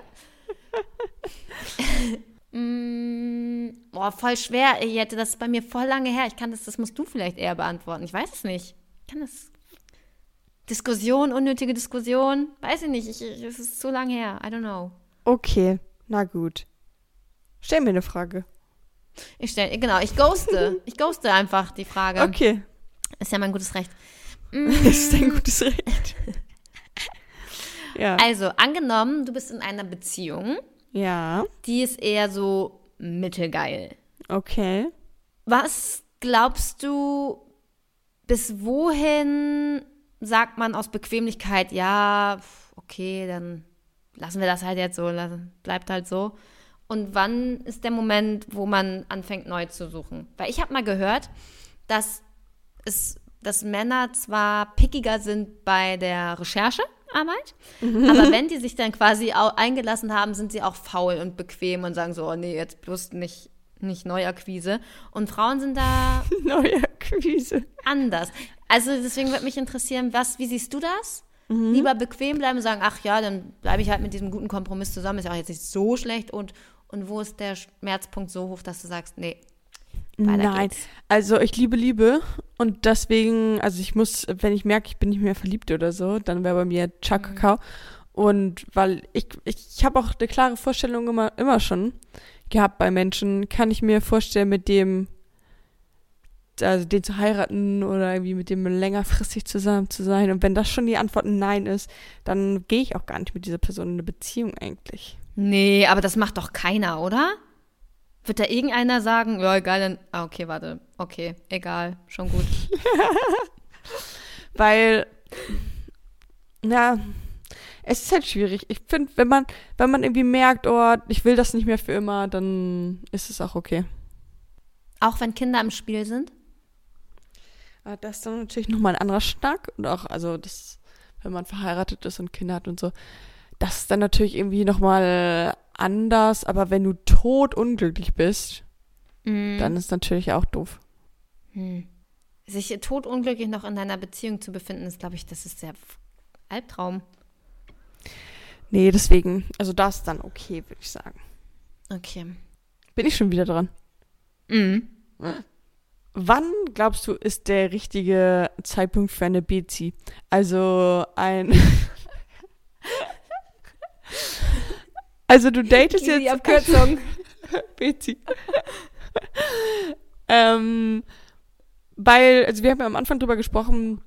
mm, boah, voll schwer. Ich hätte das ist bei mir voll lange her. Ich kann das, das musst du vielleicht eher beantworten. Ich weiß es nicht. Ich kann das. Diskussion, unnötige Diskussion. Weiß ich nicht. Ich, ich, es ist so lange her. I don't know.
Okay, na gut. Stell mir eine Frage.
Ich stelle, genau, ich ghoste. Ich ghoste einfach die Frage.
Okay.
Ist ja mein gutes Recht.
Das ist ein gutes Recht. ja.
Also, angenommen, du bist in einer Beziehung,
Ja.
die ist eher so mittelgeil.
Okay.
Was glaubst du, bis wohin sagt man aus Bequemlichkeit, ja, okay, dann lassen wir das halt jetzt so, bleibt halt so. Und wann ist der Moment, wo man anfängt neu zu suchen? Weil ich habe mal gehört, dass es, dass Männer zwar pickiger sind bei der Recherchearbeit, aber wenn die sich dann quasi eingelassen haben, sind sie auch faul und bequem und sagen so, oh nee, jetzt bloß nicht, nicht Neuakquise. Und Frauen sind da
Neue Quise.
anders. Also deswegen würde mich interessieren, was, wie siehst du das? Lieber bequem bleiben und sagen, ach ja, dann bleibe ich halt mit diesem guten Kompromiss zusammen, ist ja auch jetzt nicht so schlecht und, und wo ist der Schmerzpunkt so hoch, dass du sagst, nee, weiter
Nein.
geht's.
Also ich liebe Liebe und deswegen, also ich muss, wenn ich merke, ich bin nicht mehr verliebt oder so, dann wäre bei mir Chuck Kakao. Und weil ich, ich, ich habe auch eine klare Vorstellung immer, immer schon gehabt bei Menschen, kann ich mir vorstellen, mit dem, also den zu heiraten oder irgendwie mit dem längerfristig zusammen zu sein. Und wenn das schon die Antwort Nein ist, dann gehe ich auch gar nicht mit dieser Person in eine Beziehung eigentlich.
Nee, aber das macht doch keiner, oder? Wird da irgendeiner sagen, ja, egal, dann. Ah, okay, warte. Okay, egal, schon gut.
Weil, na, es ist halt schwierig. Ich finde, wenn man, wenn man irgendwie merkt, oh, ich will das nicht mehr für immer, dann ist es auch okay.
Auch wenn Kinder im Spiel sind?
Ah, das ist dann natürlich nochmal ein anderer Schnack. Und auch, also, das, wenn man verheiratet ist und Kinder hat und so, das ist dann natürlich irgendwie nochmal anders. Aber wenn du tot unglücklich bist,
Mhm.
dann ist natürlich auch doof.
Hm. Sich totunglücklich noch in deiner Beziehung zu befinden, ist, glaube ich, das ist der Albtraum.
Nee, deswegen, also das ist dann okay, würde ich sagen.
Okay.
Bin ich schon wieder dran.
Mhm.
Wann glaubst du, ist der richtige Zeitpunkt für eine Bezi? Also ein. also du datest
Die
jetzt
Abkürzung.
Bezi. ähm, weil, also wir haben ja am Anfang drüber gesprochen,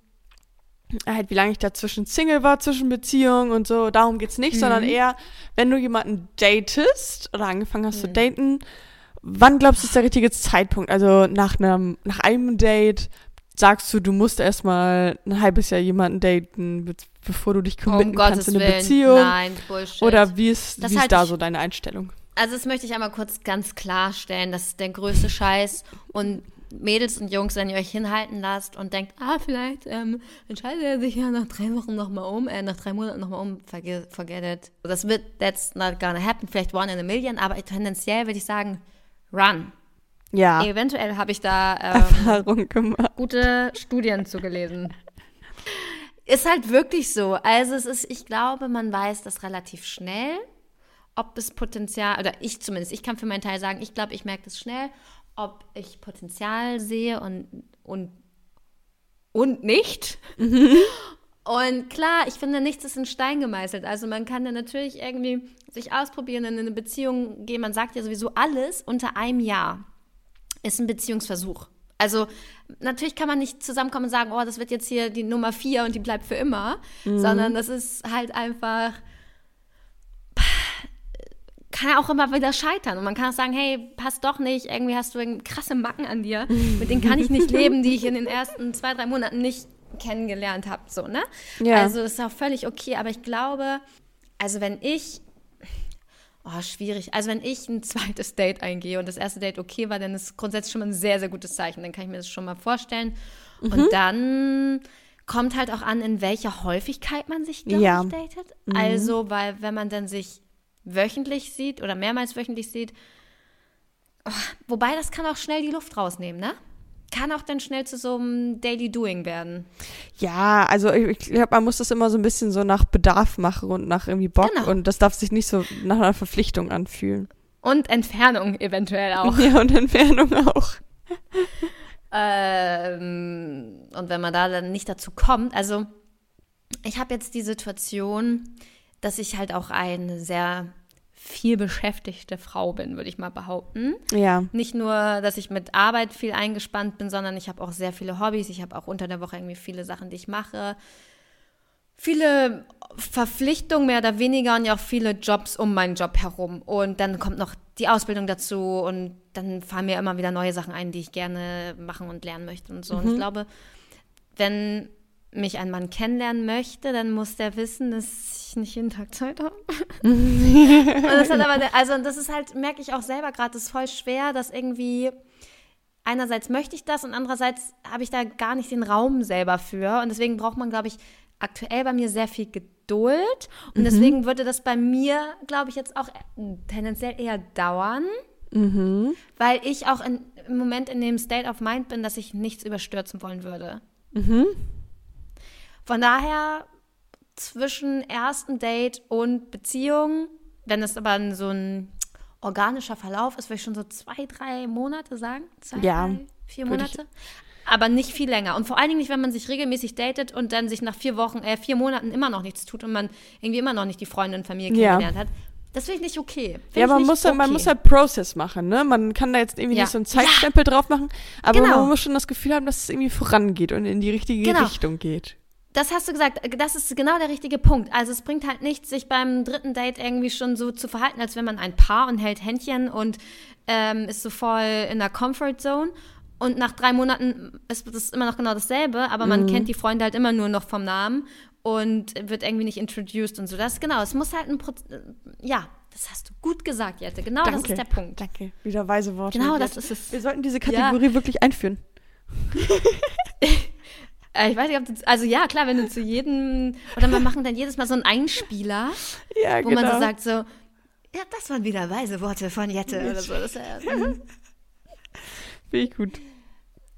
halt, wie lange ich dazwischen Single war, zwischen Beziehungen und so. Darum geht's nicht,
Mhm.
sondern eher, wenn du jemanden datest oder angefangen hast zu
Mhm.
daten, wann glaubst du, ist der richtige Zeitpunkt? Also nach einem, nach einem Date sagst du, du musst erstmal ein halbes Jahr jemanden daten, bevor du dich committen
um
kannst
Gottes
in eine
Willen.
Beziehung?
Nein, Bullshit.
Oder wie ist,
Das
wie ist da so deine Einstellung?
Also das möchte ich einmal kurz ganz klarstellen, das ist der größte Scheiß und Mädels und Jungs, wenn ihr euch hinhalten lasst und denkt, ah, vielleicht ähm, entscheidet er sich ja nach drei Wochen nochmal um, äh, nach drei Monaten nochmal um, forget, forget it. Das wird, that's not gonna happen, vielleicht one in a million, aber tendenziell würde ich sagen, run.
Ja,
Eventuell habe ich da ähm,
Erfahrung gemacht.
gute Studien zugelesen. Ist halt wirklich so. Also es ist, ich glaube, man weiß das relativ schnell, ob es Potenzial, oder ich zumindest, ich kann für meinen Teil sagen, ich glaube, ich merke das schnell, ob ich Potenzial sehe und, und, und nicht. Und klar, ich finde, nichts ist in Stein gemeißelt. Also man kann dann natürlich irgendwie sich ausprobieren, in eine Beziehung gehen. Man sagt ja sowieso alles unter einem Jahr ist ein Beziehungsversuch. Also natürlich kann man nicht zusammenkommen und sagen, oh, das wird jetzt hier die Nummer vier und die bleibt für immer, sondern das ist halt einfach kann ja auch immer wieder scheitern und man kann auch sagen, hey, passt doch nicht, irgendwie hast du krasse Macken an dir, mit denen kann ich nicht leben, die ich in den ersten zwei, drei Monaten nicht kennengelernt habe, so, ne?
Ja.
Also das ist auch völlig okay, aber ich glaube, also wenn ich Oh, schwierig. Also wenn ich ein zweites Date eingehe und das erste Date okay war, dann ist grundsätzlich schon mal ein sehr, sehr gutes Zeichen. Dann kann ich mir das schon mal vorstellen.
Mhm.
Und dann kommt halt auch an, in welcher Häufigkeit man sich, glaube
Ja.
ich, datet. Also, weil wenn man dann sich wöchentlich sieht oder mehrmals wöchentlich sieht, oh, wobei das kann auch schnell die Luft rausnehmen, ne? Kann auch dann schnell zu so einem Daily Doing werden.
Ja, also ich, glaube, man muss das immer so ein bisschen so nach Bedarf machen und nach irgendwie Bock
Genau.
und das darf sich nicht so nach einer Verpflichtung anfühlen.
Und Entfernung eventuell auch.
Ja, und Entfernung auch.
Ähm, und wenn man da dann nicht dazu kommt, also ich habe jetzt die Situation, dass ich halt auch eine sehr viel beschäftigte Frau bin, würde ich mal behaupten.
Ja.
Nicht nur, dass ich mit Arbeit viel eingespannt bin, sondern ich habe auch sehr viele Hobbys. Ich habe auch unter der Woche irgendwie viele Sachen, die ich mache. Viele Verpflichtungen mehr oder weniger und ja auch viele Jobs um meinen Job herum. Und dann kommt noch die Ausbildung dazu und dann fallen mir immer wieder neue Sachen ein, die ich gerne machen und lernen möchte und so. Und ich glaube, wenn mich ein Mann kennenlernen möchte, dann muss der wissen, dass ich nicht jeden Tag Zeit habe. und das hat aber, also das ist halt, merke ich auch selber gerade, das ist voll schwer, dass irgendwie einerseits möchte ich das und andererseits habe ich da gar nicht den Raum selber für. Und deswegen braucht man, glaube ich, aktuell bei mir sehr viel Geduld. Und deswegen würde das bei mir, glaube ich, jetzt auch tendenziell eher dauern,
Mhm.
weil ich auch in, im Moment in dem State of Mind bin, dass ich nichts überstürzen wollen würde.
Mhm.
Von daher zwischen ersten Date und Beziehung, wenn es aber so ein organischer Verlauf ist, würde ich schon so zwei, drei Monate sagen. Zwei,
Ja,
drei, vier Monate. aber nicht viel länger. Und vor allen Dingen nicht, wenn man sich regelmäßig datet und dann sich nach vier Wochen, äh, vier Monaten immer noch nichts tut und man irgendwie immer noch nicht die Freundin und Familie
Ja.
kennengelernt hat. Das finde ich nicht okay. Find
Ja, man muss, halt, man
okay.
muss halt Process machen, ne? Man kann da jetzt irgendwie
Ja.
nicht so einen Zeitstempel drauf machen, aber
Genau.
man muss schon das Gefühl haben, dass es irgendwie vorangeht und in die richtige
Genau.
Richtung geht.
Das hast du gesagt, das ist genau der richtige Punkt. Also es bringt halt nichts, sich beim dritten Date irgendwie schon so zu verhalten, als wenn man ein Paar und hält Händchen und ähm, ist so voll in der Comfort Zone. Und nach drei Monaten ist das immer noch genau dasselbe, aber
Mhm.
man kennt die Freunde halt immer nur noch vom Namen und wird irgendwie nicht introduced und so. Das genau, es muss halt ein Proz ja, das hast du gut gesagt, Jette. Genau das
Danke.
ist der Punkt.
Danke. Wieder weise Worte.
Genau, das ist es.
Wir sollten diese Kategorie wirklich einführen.
Äh, ich weiß nicht, ob du, also ja, klar, wenn du zu jedem, oder wir machen dann jedes Mal so einen Einspieler,
Ja,
wo
genau.
man so sagt so, ja, das waren wieder weise Worte von Jette oder so. Das ja-
Finde ich gut.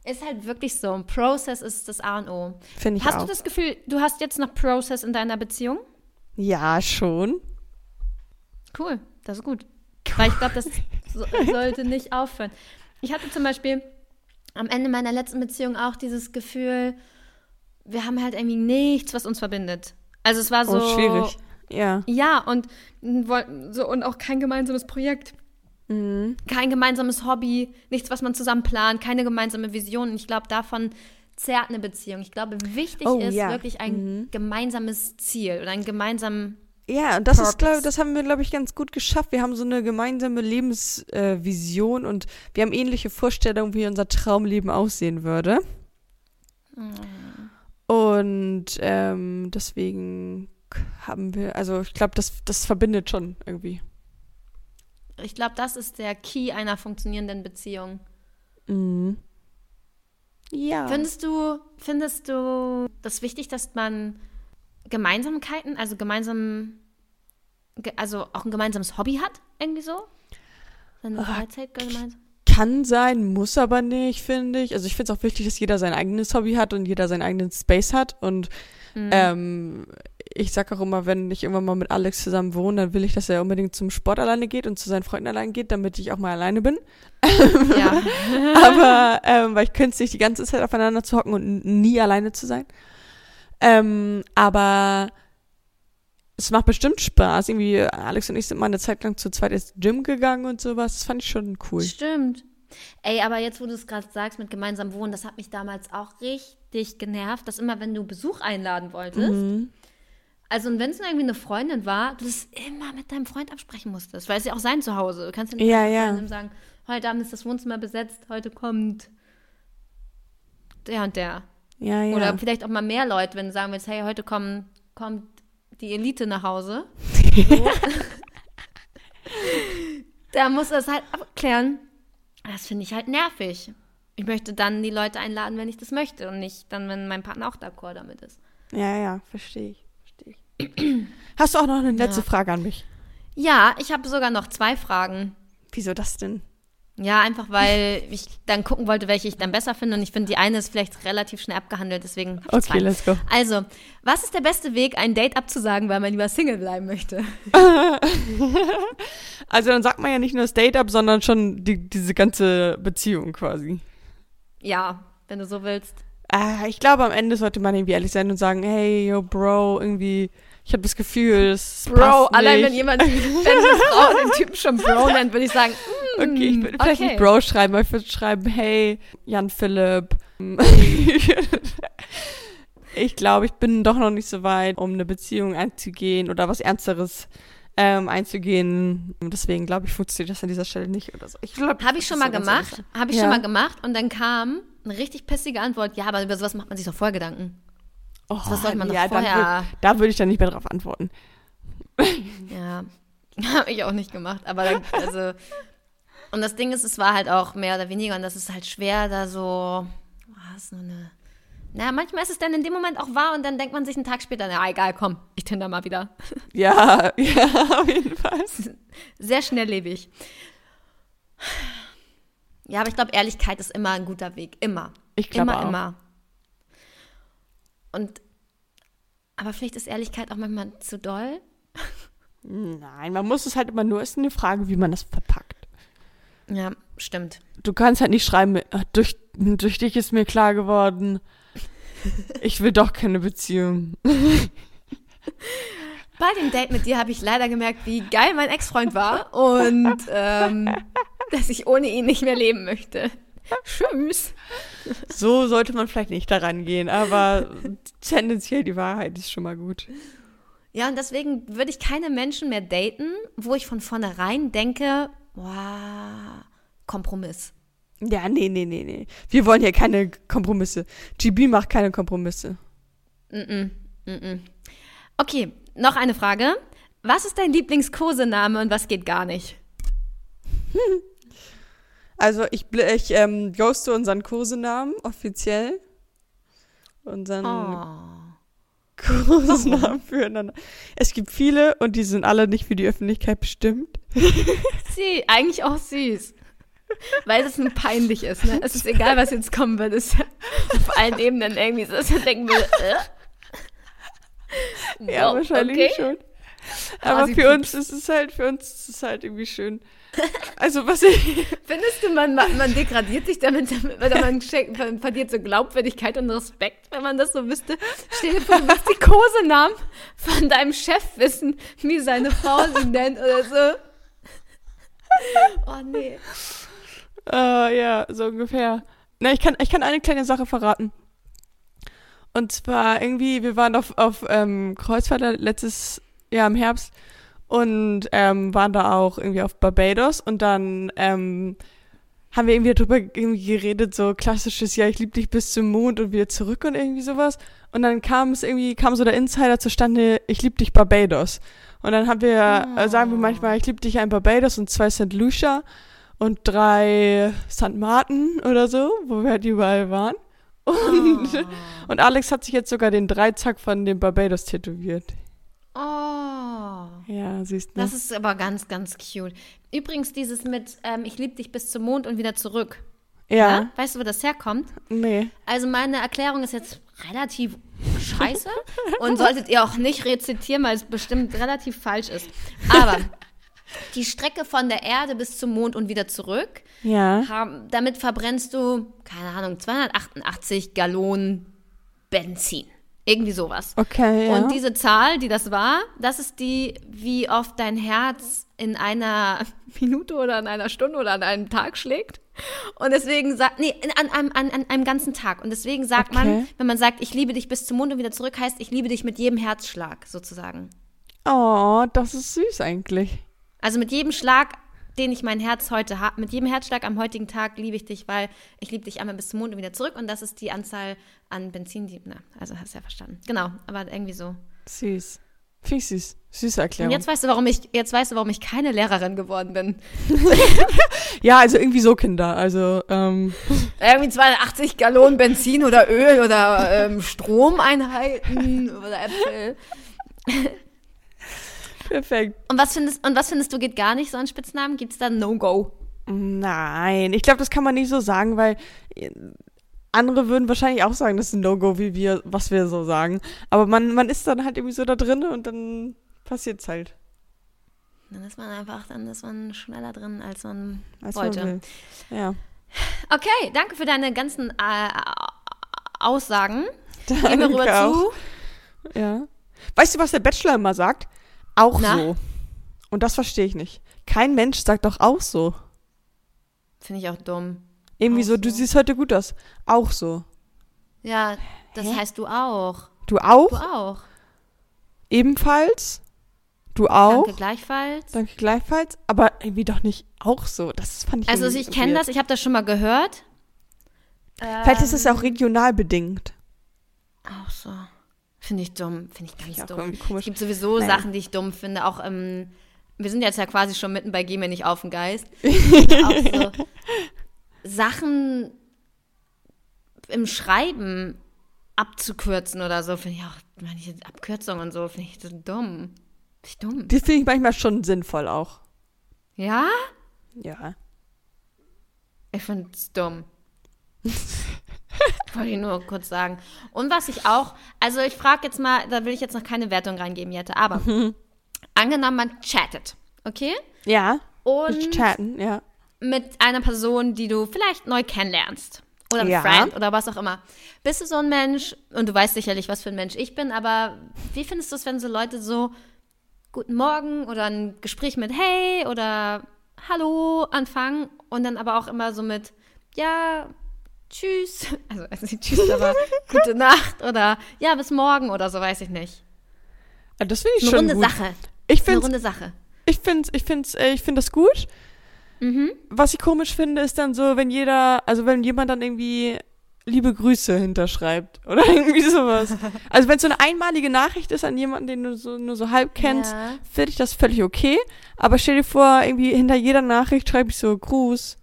ist halt wirklich so. Ein Process ist das A und O.
Finde ich
Hast
auch.
du das Gefühl, du hast jetzt noch Process in deiner Beziehung?
Ja, schon.
Cool, das ist gut. Weil ich glaube, das so, sollte nicht aufhören. Ich hatte zum Beispiel am Ende meiner letzten Beziehung auch dieses Gefühl, wir haben halt irgendwie nichts, was uns verbindet. Also es war so
oh, schwierig. Ja.
Ja, und so und auch kein gemeinsames Projekt,
Mhm.
kein gemeinsames Hobby, nichts, was man zusammen plant, keine gemeinsame Vision. Und ich glaube, davon zerrt eine Beziehung. Ich glaube, wichtig
Oh,
ist
ja.
wirklich ein gemeinsames Ziel oder ein gemeinsamen
Ja, und das ist,
Purpose.
glaub, das haben wir, glaube ich, ganz gut geschafft. Wir haben so eine gemeinsame Lebensvision äh, und wir haben ähnliche Vorstellungen, wie unser Traumleben aussehen würde. Und ähm, deswegen haben wir, also ich glaube, das, das verbindet schon irgendwie.
Ich glaube, das ist der Key einer funktionierenden Beziehung.
Mhm. Ja.
Findest du, findest du das wichtig, dass man Gemeinsamkeiten, also gemeinsam, ge- also auch ein gemeinsames Hobby hat, irgendwie so? Seine Freizeit gemeinsam?
Kann sein, muss aber nicht, finde ich. Also ich finde es auch wichtig, dass jeder sein eigenes Hobby hat und jeder seinen eigenen Space hat. Und
Mhm.
ähm, ich sag auch immer, wenn ich irgendwann mal mit Alex zusammen wohne, dann will ich, dass er unbedingt zum Sport alleine geht und zu seinen Freunden allein geht, damit ich auch mal alleine bin.
ja.
aber ähm, weil ich könnte es nicht die ganze Zeit aufeinander zu hocken und nie alleine zu sein. Ähm, aber es macht bestimmt Spaß. Irgendwie, Alex und ich sind mal eine Zeit lang zu zweit ins Gym gegangen und sowas. Das fand ich schon cool.
Stimmt. Ey, aber jetzt, wo du es gerade sagst mit gemeinsam wohnen, das hat mich damals auch richtig genervt, dass immer, wenn du Besuch einladen wolltest,
Mhm.
also und wenn es nur irgendwie eine Freundin war, du das immer mit deinem Freund absprechen musstest, weil es ja auch sein Zuhause. Du kannst ja nicht
Ja, ja.
sagen, heute Abend ist das Wohnzimmer besetzt, heute kommt der und der.
Ja, ja.
Oder vielleicht auch mal mehr Leute, wenn du sagen willst, hey, heute kommen, kommt die Elite nach Hause. So. da muss das halt abklären. Das finde ich halt nervig. Ich möchte dann die Leute einladen, wenn ich das möchte und nicht dann, wenn mein Partner auch d'accord damit ist.
Ja, ja, verstehe ich. Verstehe ich. Hast du auch noch eine letzte
Ja.
Frage an mich?
Ja, ich habe sogar noch zwei Fragen.
Wieso das denn?
Ja, einfach weil ich dann gucken wollte, welche ich dann besser finde. Und ich finde, die eine ist vielleicht relativ schnell abgehandelt, deswegen.
Okay,
zwei.
let's go.
Also, was ist der beste Weg, ein Date abzusagen, weil man lieber Single bleiben möchte?
Also dann sagt man ja nicht nur das Date ab, sondern schon die, diese ganze Beziehung quasi.
Ja, wenn du so willst.
Äh, ich glaube, am Ende sollte man irgendwie ehrlich sein und sagen, hey, yo, Bro, irgendwie, ich habe das Gefühl, es
Bro,
passt
allein
nicht.
wenn jemand, wenn eine Frau den Typen schon Bro nennt, würde ich sagen,
Okay, ich würde vielleicht nicht Bro schreiben, aber ich würde schreiben, hey, Jan Philipp. ich glaube, ich bin doch noch nicht so weit, um eine Beziehung einzugehen oder was Ernsteres ähm, einzugehen. Deswegen glaube ich, funktioniert das an dieser Stelle nicht oder so. Ich
Habe ich schon mal
so
gemacht, habe ich
Ja.
schon mal gemacht und dann kam eine richtig pissige Antwort, ja, aber über sowas macht man sich doch vorher Gedanken.
sein.
Was soll man
ja,
vorher?
würd- Da würde ich dann nicht mehr drauf antworten.
Ja, habe ich auch nicht gemacht, aber dann, also und das Ding ist, es war halt auch mehr oder weniger und das ist halt schwer, da so, was, so eine, na, manchmal ist es dann in dem Moment auch wahr und dann denkt man sich einen Tag später, na egal, komm, ich tinder mal wieder.
Ja, ja, auf jeden Fall.
Sehr schnelllebig. Ja, aber ich glaube, Ehrlichkeit ist immer ein guter Weg. Immer.
Ich glaube
immer,
auch.
immer. Und, aber vielleicht ist Ehrlichkeit auch manchmal zu doll.
Nein, man muss es halt immer nur, ist eine Frage, wie man das verpackt.
Ja. stimmt.
Du kannst halt nicht schreiben, "Ah, durch, durch dich ist mir klar geworden, ich will doch keine Beziehung.
Bei dem Date mit dir habe ich leider gemerkt, wie geil mein Ex-Freund war und ähm, dass ich ohne ihn nicht mehr leben möchte. Tschüss.
So sollte man vielleicht nicht daran gehen, aber tendenziell die Wahrheit ist schon mal gut.
Ja, und deswegen würde ich keine Menschen mehr daten, wo ich von vornherein denke, wow, Kompromiss.
Ja, nee, nee, nee, nee. Wir wollen hier keine Kompromisse. GB macht keine Kompromisse.
Mm-mm, mm-mm. Okay, noch eine Frage. Was ist dein Lieblingskosename und was geht gar nicht?
Also ich, ich ähm, ghoste unseren Kosenamen offiziell. Unseren
Oh.
Kosenamen füreinander. Es gibt viele und die sind alle nicht für die Öffentlichkeit bestimmt.
Sie, eigentlich auch süß. Weil es nur peinlich ist, ne? Es ist egal, was jetzt kommen wird. Es auf allen Ebenen irgendwie so, dass man denken will, äh?
Ja,
Wow,
wahrscheinlich
okay.
schon. Aber
Quasi
für uns ist es halt, für uns ist es halt irgendwie schön. Also was ich,
Findest du, man, man degradiert sich damit, oder man schenkt- man verliert so Glaubwürdigkeit und Respekt, wenn man das so wüsste? Stell dir vor, du willst die Kosenamen von deinem Chef wissen, wie seine Frau sie nennt oder so. Oh nee.
äh, ja, so ungefähr. Na, ich kann, ich kann eine kleine Sache verraten. Und zwar irgendwie, wir waren auf, auf ähm, Kreuzfahrt letztes Jahr im Herbst und ähm, waren da auch irgendwie auf Barbados und dann ähm, haben wir irgendwie darüber irgendwie geredet, so klassisches, ja, ich liebe dich bis zum Mond und wieder zurück und irgendwie sowas. Und dann kam es irgendwie, kam so der Insider zustande, ich liebe dich Barbados. Und dann haben wir, äh, sagen wir manchmal, ich liebe dich ein Barbados und zwei St. Lucia und drei St. Martin oder so, wo wir halt überall waren. Und, und Alex hat sich jetzt sogar den Dreizack von dem Barbados tätowiert.
Oh.
Ja, siehst du.
Das ist aber ganz, ganz cute. Übrigens, dieses mit ähm, Ich liebe dich bis zum Mond und wieder zurück.
ja,
Ne? Weißt du, wo das herkommt?
nee.
Also meine Erklärung ist jetzt relativ scheiße und solltet ihr auch nicht rezitieren, weil es bestimmt relativ falsch ist. Aber die Strecke von der Erde bis zum Mond und wieder zurück,
Ja.
haben, damit verbrennst du, keine Ahnung, 288 Gallonen Benzin. Irgendwie sowas.
Okay, ja.
Und diese Zahl, die das war, das ist die, wie oft dein Herz in einer Minute oder in einer Stunde oder an einem Tag schlägt. Und deswegen sagt, nee, an einem, an, an einem ganzen Tag. Und deswegen sagt man,
Okay.
wenn man sagt, ich liebe dich bis zum Mond und wieder zurück, heißt, ich liebe dich mit jedem Herzschlag, sozusagen.
oh, das ist süß eigentlich.
Also mit jedem Schlag, den ich mein Herz heute habe, mit jedem Herzschlag am heutigen Tag liebe ich dich, weil ich liebe dich einmal bis zum Mond und wieder zurück. Und das ist die Anzahl an Benzin, die, na, also hast du ja verstanden. Genau, aber irgendwie so.
Süß. Finde ich süß. Süße Erklärung.
Und jetzt weißt du, warum ich, jetzt weißt du, warum ich keine Lehrerin geworden bin.
ja, also irgendwie so Kinder. Also, ähm,
Irgendwie 280 Gallonen Benzin oder Öl oder ähm, Stromeinheiten oder Äpfel.
perfekt.
Und was findest, und was findest du geht gar nicht so an Spitznamen? Gibt es da No-Go?
Nein, ich glaube, das kann man nicht so sagen, weil äh, andere würden wahrscheinlich auch sagen, das ist ein No-Go, wie wir, was wir so sagen. Aber man, man ist dann halt irgendwie so da drin und dann passiert's halt.
Dann ist man einfach, dann ist man schneller drin, als man
Als
wollte.
man. Ja.
Okay, danke für deine ganzen äh, Aussagen. Gehen wir
Danke
rüber
auch.
zu.
Ja. Weißt du, was der Bachelor immer sagt? Auch
Na?
so. Und das verstehe ich nicht. Kein Mensch sagt doch auch so.
Finde ich auch dumm.
Irgendwie
Auch
so, du
so.
siehst heute gut aus. Auch so.
Ja, das
Hä?
heißt du auch.
Du auch?
Du auch.
Ebenfalls? Du auch?
Danke gleichfalls.
Danke gleichfalls. Aber irgendwie doch nicht auch so. Das fand ich
Also ich kenne das, ich habe das schon mal gehört.
Vielleicht ist es ja auch regional bedingt.
Auch so. Finde ich dumm. Finde ich ganz
ich
dumm.
komisch.
Es gibt sowieso
Naja.
Sachen, die ich dumm finde. Auch ähm, wir sind jetzt ja quasi schon mitten bei Geh mir nicht auf den Geist. auch so Sachen im Schreiben abzukürzen oder so, finde ich auch, manche Abkürzungen und so, finde ich so dumm. Finde ich dumm.
Die finde ich manchmal schon sinnvoll auch.
Ja?
Ja.
Ich finde es dumm. Wollte ich nur kurz sagen. Und was ich auch, also ich frage jetzt mal, da will ich jetzt noch keine Wertung reingeben, Jette, aber angenommen, man chattet, okay?
Ja.
Und
chatten, ja.
mit einer Person, die du vielleicht neu kennenlernst. Oder ein
Ja.
Friend oder was auch immer. Bist du so ein Mensch, und du weißt sicherlich, was für ein Mensch ich bin, aber wie findest du es, wenn so Leute so Guten Morgen oder ein Gespräch mit Hey oder Hallo anfangen und dann aber auch immer so mit Ja, Tschüss. Also, also nicht Tschüss, aber Gute Nacht oder Ja, bis morgen oder so, weiß ich nicht.
Ja, das finde ich
Eine
schon
runde
gut.
Sache.
Ich
Eine
finde
runde Sache.
ich find's, ich find's, äh, ich find das gut.
Mhm.
Was ich komisch finde, ist dann so, wenn jeder, also wenn jemand dann irgendwie liebe Grüße hinterschreibt oder irgendwie sowas. Also wenn es so eine einmalige Nachricht ist an jemanden, den du so, nur so halb kennst,
Ja.
finde ich das völlig okay. Aber stell dir vor, irgendwie hinter jeder Nachricht schreibe ich so Gruß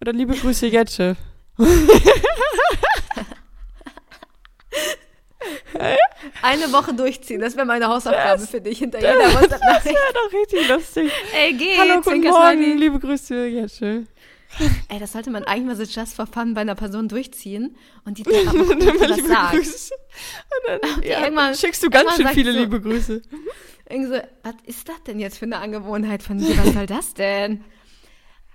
oder liebe Grüße Jette.
Eine Woche durchziehen, das wäre meine Hausaufgabe
Das-
für dich hinter
das-
jeder
Das wäre doch richtig lustig.
Ey, geh,
Hallo, guten Morgen, liebe Grüße Jette.
Ey, das sollte man eigentlich mal so just for fun bei einer Person durchziehen und die dann mal gucken,
Dann mal liebe
sagt.
Grüße. Und dann,
Okay,
ja,
irgendwann-
schickst du ganz schön viele
so-
liebe Grüße.
Irgendwie so, was ist das denn jetzt für eine Angewohnheit von dir? Was soll das denn?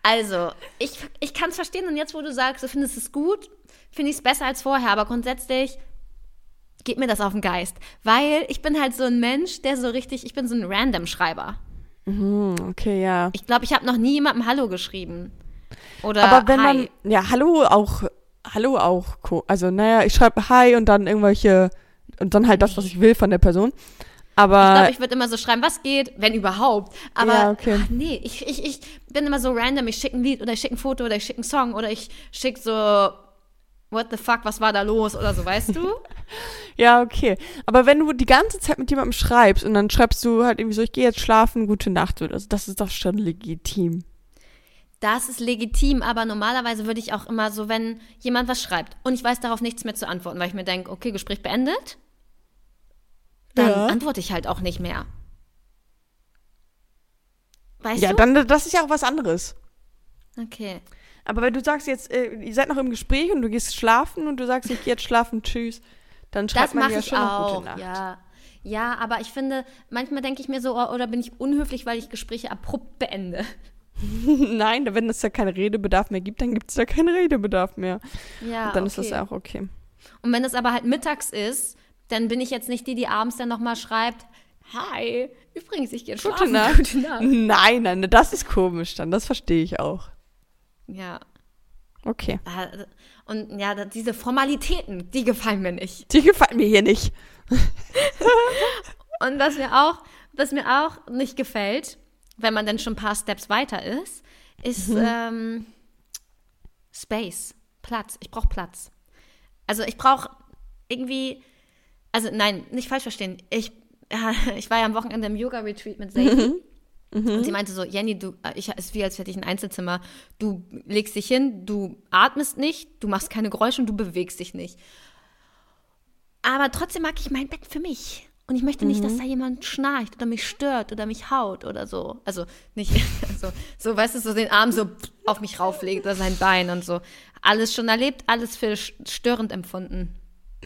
Also, ich, ich kann es verstehen und jetzt, wo du sagst, du findest es gut, finde ich es besser als vorher, aber grundsätzlich geht mir das auf den Geist. Weil ich bin halt so ein Mensch, der so richtig, ich bin so ein Random-Schreiber.
Hm, okay, ja.
Ich glaube, ich habe noch nie jemandem Hallo geschrieben. Oder
Aber wenn
Hi.
man, ja, hallo auch, hallo auch, also naja, ich schreibe Hi und dann irgendwelche, und dann halt das, was ich will von der Person.
Ich
Aber,
glaube, ich würde immer so schreiben, was geht, wenn überhaupt. Aber
Ja, okay.
ach, nee, ich, ich, ich bin immer so random. Ich schicke ein Lied oder ich schicke ein Foto oder ich schicke einen Song oder ich schicke so, what the fuck, was war da los oder so, weißt du?
ja, okay. Aber wenn du die ganze Zeit mit jemandem schreibst und dann schreibst du halt irgendwie so, ich gehe jetzt schlafen, gute Nacht oder so, das ist doch schon legitim.
Das ist legitim, aber normalerweise würde ich auch immer so, wenn jemand was schreibt und ich weiß darauf nichts mehr zu antworten, weil ich mir denke, okay, Gespräch beendet, dann
Ja.
antworte ich halt auch nicht mehr. Weißt
Ja,
du?
dann, das ist ja auch was anderes.
Okay.
Aber wenn du sagst jetzt, äh, ihr seid noch im Gespräch und du gehst schlafen und du sagst, ich gehe jetzt schlafen, tschüss, dann schreibt
Das
man ja schon noch
auch,
gute Nacht.
ja. Ja, aber ich finde, manchmal denke ich mir so, oh, oder bin ich unhöflich, weil ich Gespräche abrupt beende.
Nein, wenn es da keinen Redebedarf mehr gibt, dann gibt es da keinen Redebedarf mehr.
Ja,
Und dann ist das
okay.
ja auch okay.
Und wenn es aber halt mittags ist, dann bin ich jetzt nicht die, die abends dann nochmal schreibt, hi, übrigens, ich gehe
Gute
schlafen.
Nacht.
Gute Nacht.
Nein, nein, das ist komisch dann. Das verstehe ich auch.
Ja.
Okay.
äh, Und ja, diese Formalitäten, die gefallen mir nicht.
Die gefallen mir hier nicht.
Und was mir auch, was mir auch nicht gefällt, wenn man dann schon ein paar Steps weiter ist, ist ähm, Space, Platz. Ich brauche Platz. Also ich brauche irgendwie, also nein, nicht falsch verstehen. Ich, ja, ich war ja am Wochenende im Yoga-Retreat mit Sadie. Und sie meinte so, Jenny, du, äh, ich, ist wie als hätte ich ein Einzelzimmer. Du legst dich hin, du atmest nicht, du machst keine Geräusche und du bewegst dich nicht. Aber trotzdem mag ich mein Bett für mich. Und ich möchte nicht, dass da jemand schnarcht oder mich stört oder mich haut oder so. Also nicht, also, so, weißt du, so den Arm so auf mich rauflegt oder sein Bein und so. Alles schon erlebt, alles für störend empfunden.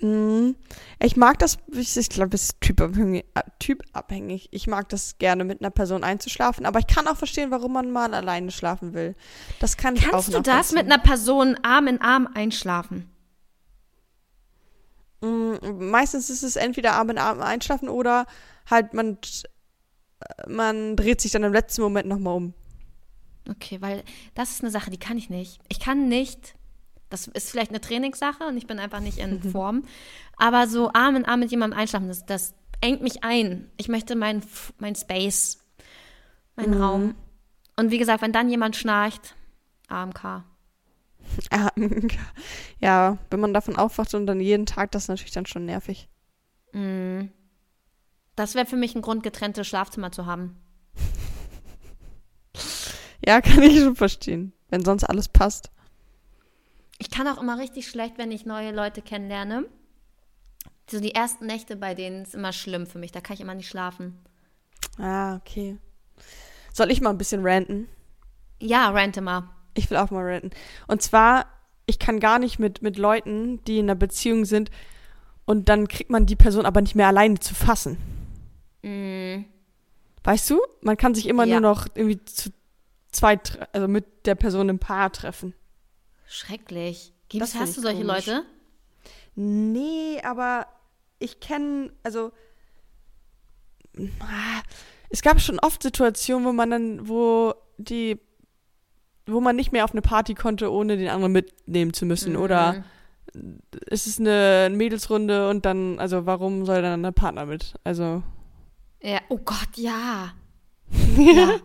Ich mag das, ich, glaube, es ist typabhängig, äh, typabhängig. Ich mag das gerne mit einer Person einzuschlafen, aber ich kann auch verstehen, warum man mal alleine schlafen will. Das kann ich auch
Kannst du das mit einer Person Arm in Arm einschlafen?
Mm, Meistens ist es entweder Arm in Arm einschlafen oder halt man, äh, man dreht sich dann im letzten Moment nochmal um.
Okay, weil das ist eine Sache, die kann ich nicht. Ich kann nicht, das ist vielleicht eine Trainingssache und ich bin einfach nicht in Form, aber so Arm in Arm mit jemandem einschlafen, das, das engt mich ein. Ich möchte mein, F- mein Space, meinen
Mhm.
Raum. Und wie gesagt, wenn dann jemand schnarcht, AMK.
Ja, ja, wenn man davon aufwacht und dann jeden Tag, das ist natürlich dann schon nervig.
Mm. Das wäre für mich ein Grund, getrennte Schlafzimmer zu haben.
Ja, kann ich schon verstehen, wenn sonst alles passt.
Ich kann auch immer richtig schlecht, wenn ich neue Leute kennenlerne. So die ersten Nächte bei denen ist immer schlimm für mich. Da kann ich immer nicht schlafen.
Ah, okay. Soll ich mal ein bisschen ranten?
Ja, rant immer.
Ich will auch mal ranten. Und zwar, ich kann gar nicht mit, mit Leuten, die in einer Beziehung sind und dann kriegt man die Person aber nicht mehr alleine zu fassen.
Mm.
Weißt du? Man kann sich immer
Ja.
nur noch irgendwie zu zwei, also mit der Person im Paar treffen.
Schrecklich. Gibt's,
Das find
hast du solche
komisch.
Leute?
Nee, aber ich kenne, also ah, es gab schon oft Situationen, wo man dann, wo die, wo man nicht mehr auf eine Party konnte, ohne den anderen mitnehmen zu müssen.
Mhm.
Oder es ist eine Mädelsrunde und dann, also warum soll dann der Partner mit? Also
Ja, oh Gott, ja. ja.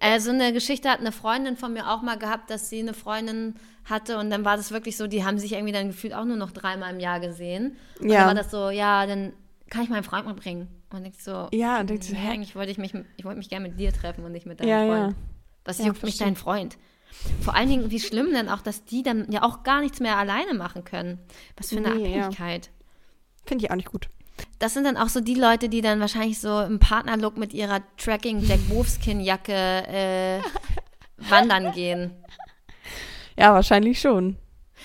Äh, so eine Geschichte hat eine Freundin von mir auch mal gehabt, dass sie eine Freundin hatte und dann war das wirklich so, die haben sich irgendwie dann gefühlt auch nur noch dreimal im Jahr gesehen. Und
Ja.
dann war das so, ja, dann kann ich meinen Freund mal bringen. Und ich so,
ja, und denkst hä?
eigentlich wollte ich mich, ich wollte mich gerne mit dir treffen und nicht mit deinem
Ja,
Freund.
ja.
Was
Ja,
juckt mich dein Freund? Vor allen Dingen, wie schlimm denn auch, dass die dann ja auch gar nichts mehr alleine machen können. Was für eine
Nee, ja.
Abhängigkeit.
Finde ich auch nicht gut.
Das sind dann auch so die Leute, die dann wahrscheinlich so im Partnerlook mit ihrer Tracking Jack Wolfskin Jacke äh, wandern gehen.
Ja, wahrscheinlich schon.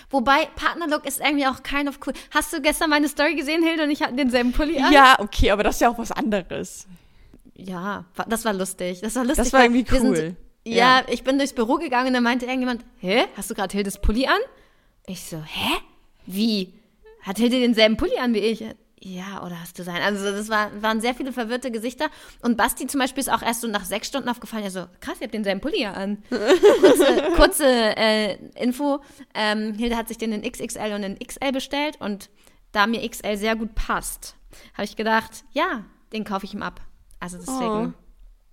Wobei Partnerlook ist irgendwie auch kind of cool. Hast du gestern meine Story gesehen, Hilde und ich hatten denselben Pulli an?
Ja, okay, aber das ist ja auch was anderes.
Ja, das war lustig. Das war lustig.
Das war irgendwie
wir sind-
cool.
ja, ich bin durchs Büro gegangen und dann meinte irgendjemand, hä, hast du gerade Hildes Pulli an? Ich so, hä? Wie? Hat Hilde denselben Pulli an wie ich? Ja, oder hast du sein? Also das war, waren sehr viele verwirrte Gesichter. Und Basti zum Beispiel ist auch erst so nach sechs Stunden aufgefallen. Er so, krass, ihr habt denselben Pulli ja an. kurze kurze äh, Info. Ähm, Hilde hat sich den in XXL und in XL bestellt. Und da mir XL sehr gut passt, habe ich gedacht, ja, den kaufe ich ihm ab. Also deswegen,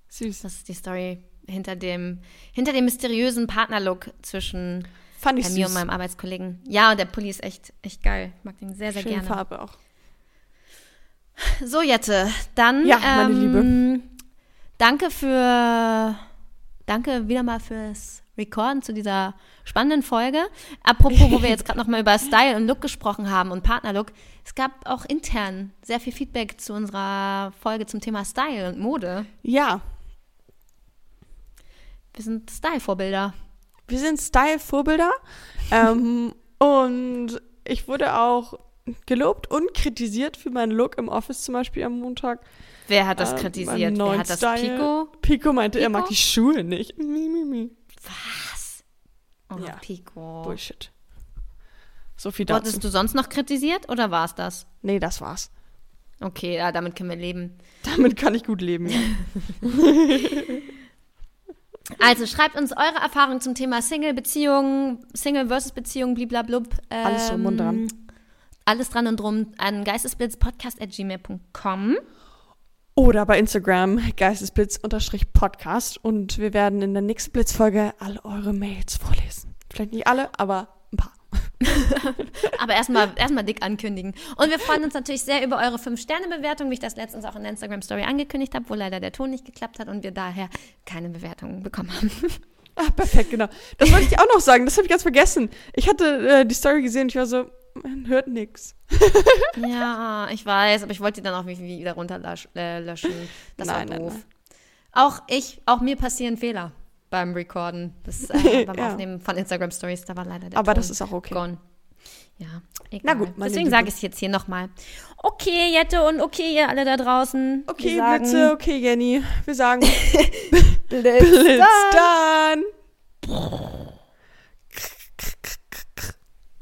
Süß.
das ist die Story hinter dem, hinter dem mysteriösen Partnerlook zwischen
Fand ich
bei mir und
süß.
meinem Arbeitskollegen. Ja, und der Pulli ist echt, echt geil. Ich mag den sehr, sehr
Schöne
gerne.
Farbe auch.
So, Jette, dann.
Ja, meine
ähm, Danke für. Danke wieder mal fürs Recorden zu dieser spannenden Folge. Apropos, wo wir jetzt gerade nochmal über Style und Look gesprochen haben und Partnerlook. Es gab auch intern sehr viel Feedback zu unserer Folge zum Thema Style und Mode.
Ja,
Wir sind Style-Vorbilder.
wir sind Style-Vorbilder. ähm, und ich wurde auch gelobt und kritisiert für meinen Look im Office zum Beispiel am Montag.
Wer hat das
Ähm,
kritisiert? Wer hat das
Style.
Pico?
Pico meinte, er mag
Pico?
die Schuhe nicht. Mi, mi, mi.
Was? Oh,
Ja.
Pico.
Bullshit. So viel dazu.
Wurdest du sonst noch kritisiert oder war es das?
Nee, das war's.
Okay, ja, damit können wir leben.
Damit kann ich gut leben. Ja.
Also schreibt uns eure Erfahrungen zum Thema Single-Beziehungen, Single versus Beziehung, bliblablub. Ähm,
Alles drum und dran.
Alles dran und drum an geistesblitzpodcast.gmail.com.
Oder bei Instagram geistesblitz-podcast. Und wir werden in der nächsten Blitzfolge alle eure Mails vorlesen. Vielleicht nicht alle, aber ein paar.
Aber erstmal erstmal dick ankündigen. Und wir freuen uns natürlich sehr über eure 5-Sterne-Bewertung, wie ich das letztens auch in der Instagram-Story angekündigt habe, wo leider der Ton nicht geklappt hat und wir daher keine Bewertung bekommen haben.
Ah, perfekt, genau. Das wollte ich auch noch sagen. Das habe ich ganz vergessen. Ich hatte äh, die Story gesehen und ich war so, man hört nix.
ja, ich weiß, aber ich wollte die dann auch wie- wieder runterlöschen. Äh, das
Nein,
war
nein,
doof.
nein.
Auch ich, auch mir passieren Fehler beim Recorden. Das, äh, beim
Ja.
Aufnehmen von Instagram Stories, da war leider der
Aber
Ton
das ist auch okay.
gone. Ja, egal.
Na gut,
Deswegen sage ich es jetzt hier nochmal. Okay, Jette und okay, ihr alle da draußen.
Okay,
sagen,
Blitze, okay, Jenny. Wir sagen
Blitz
Blitz
dann.
dann.